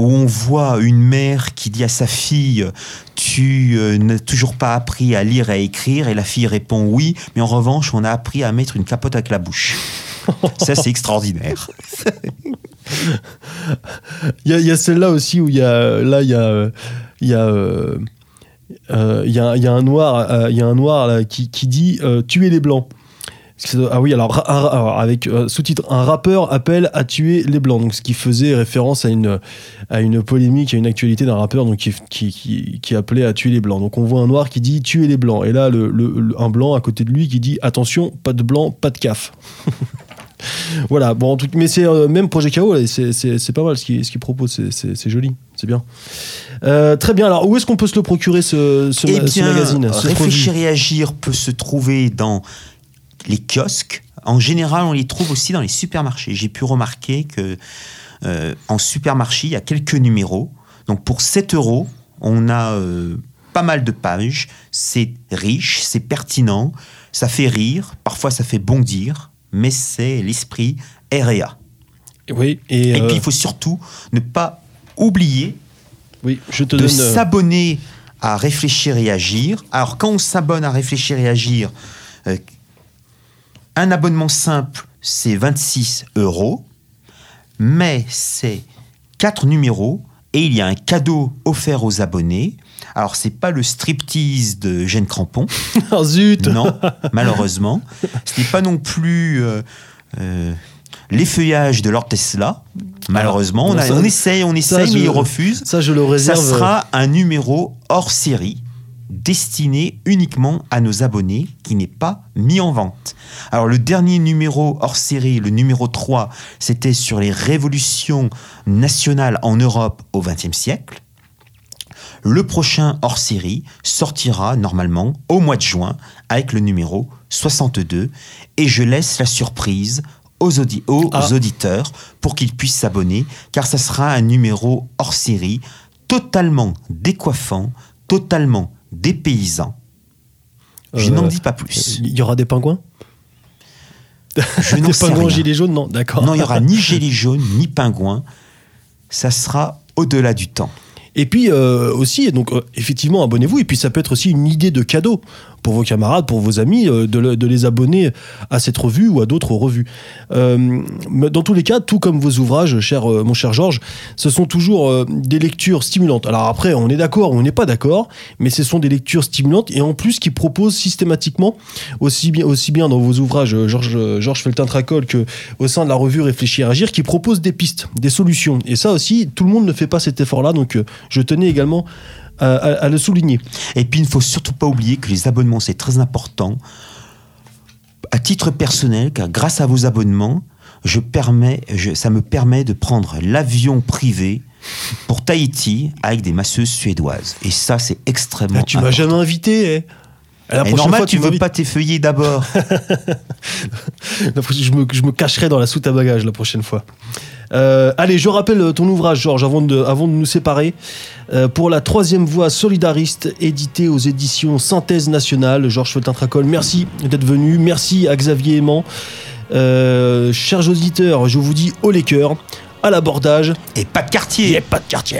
où on voit une mère qui dit à sa fille Tu euh, n'as toujours pas appris à lire et à écrire Et la fille répond Oui, mais en revanche, on a appris à mettre une capote avec la bouche. *laughs* Ça, c'est extraordinaire. Il y a, celle-là aussi où il y a. Là, il y a. Il y a. euh, euh, il y, a, il y a un noir, il y a un noir là, qui, qui dit euh, tuer les blancs. Ah oui, alors, ra- un- alors, avec euh, sous-titre un rappeur appelle à tuer les blancs, donc ce qui faisait référence à une à une polémique, à une actualité d'un rappeur donc qui, qui, qui, qui appelait à tuer les blancs. Donc on voit un noir qui dit tuer les blancs, et là le, un blanc à côté de lui qui dit attention, pas de blanc, pas de caf. *laughs* Voilà, bon, en tout, mais c'est euh, même Projet KO, c'est- pas mal ce qu'il ce qu'il propose, c'est- joli, c'est bien. Euh, très bien, alors où est-ce qu'on peut se le procurer ce, ce, Eh ce magazine Réfléchir et agir peut se trouver dans les kiosques. En général, on les trouve aussi dans les supermarchés. J'ai pu remarquer que euh, en supermarché, il y a quelques numéros. Donc pour 7 euros, on a euh, pas mal de pages. C'est riche, c'est pertinent, ça fait rire, parfois ça fait bondir, mais c'est l'esprit R&A. Oui, et, Et euh, puis il faut surtout ne pas oublier oui, je te de s'abonner à réfléchir et agir. Alors quand on s'abonne à réfléchir et agir, un abonnement simple, c'est 26 euros, mais c'est quatre numéros et il y a un cadeau offert aux abonnés. Alors c'est pas le striptease de Gênes Crampon, *laughs* zut non, malheureusement. Ce n'est pas non plus euh, euh, l'effeuillage de Lord Tesla. Malheureusement, on, a- ça- on essaye, on ça, essaye, mais je- il refuse. Ça, je le Ça réserve. euh, sera un numéro hors série destiné uniquement à nos abonnés qui n'est pas mis en vente. Alors le dernier numéro hors série, le numéro 3, c'était sur les révolutions nationales en Europe au XXe siècle. Le prochain hors série sortira normalement au mois de juin avec le numéro 62 et je laisse la surprise aux, audi- aux Ah. auditeurs pour qu'ils puissent s'abonner car ça sera un numéro hors série totalement décoiffant, totalement dépaysant. Je Euh, n'en dis pas plus. Il y aura des pingouins Je *laughs* Des pingouins gilets jaunes Non, d'accord. Non, il n'y aura ni *laughs* gilet jaune, ni pingouin. Ça sera au-delà du temps. Et puis euh, aussi, donc euh, effectivement, abonnez-vous. Et puis ça peut être aussi une idée de cadeau pour vos camarades, pour vos amis, euh, de, le- de les abonner à cette revue ou à d'autres revues. Euh, dans tous les cas, tout comme vos ouvrages, cher, euh, mon cher Georges, ce sont toujours des lectures stimulantes. Alors après, on est d'accord ou on n'est pas d'accord, mais ce sont des lectures stimulantes et en plus qui proposent systématiquement, aussi bien, dans vos ouvrages, Georges Georges Feltin-Tracol, que au sein de la revue Réfléchir Agir, qui proposent des pistes, des solutions. Et ça aussi, tout le monde ne fait pas cet effort-là, donc je tenais également à, à- à le souligner. Et puis, il ne faut surtout pas oublier que les abonnements, c'est très important. À titre personnel, car grâce à vos abonnements, je permets, je- ça me permet de prendre l'avion privé pour Tahiti avec des masseuses suédoises. Et ça, c'est extrêmement Ah, tu m'as jamais invité, eh. La Et prochaine normal, fois, tu veux pas t'effeuiller d'abord. *laughs* Je me, je me cacherai dans la soute à bagages la prochaine fois. Euh, allez, je rappelle ton ouvrage, Georges, avant de, avant de nous séparer. Euh, pour la troisième voie solidariste, édité aux éditions Synthèse Nationale. Georges Feltin-Tracol, merci d'être venu. Merci à Xavier Aimant. Euh, chers auditeurs, je vous dis haut les cœurs, à l'abordage, Et pas de quartier. a pas de quartier.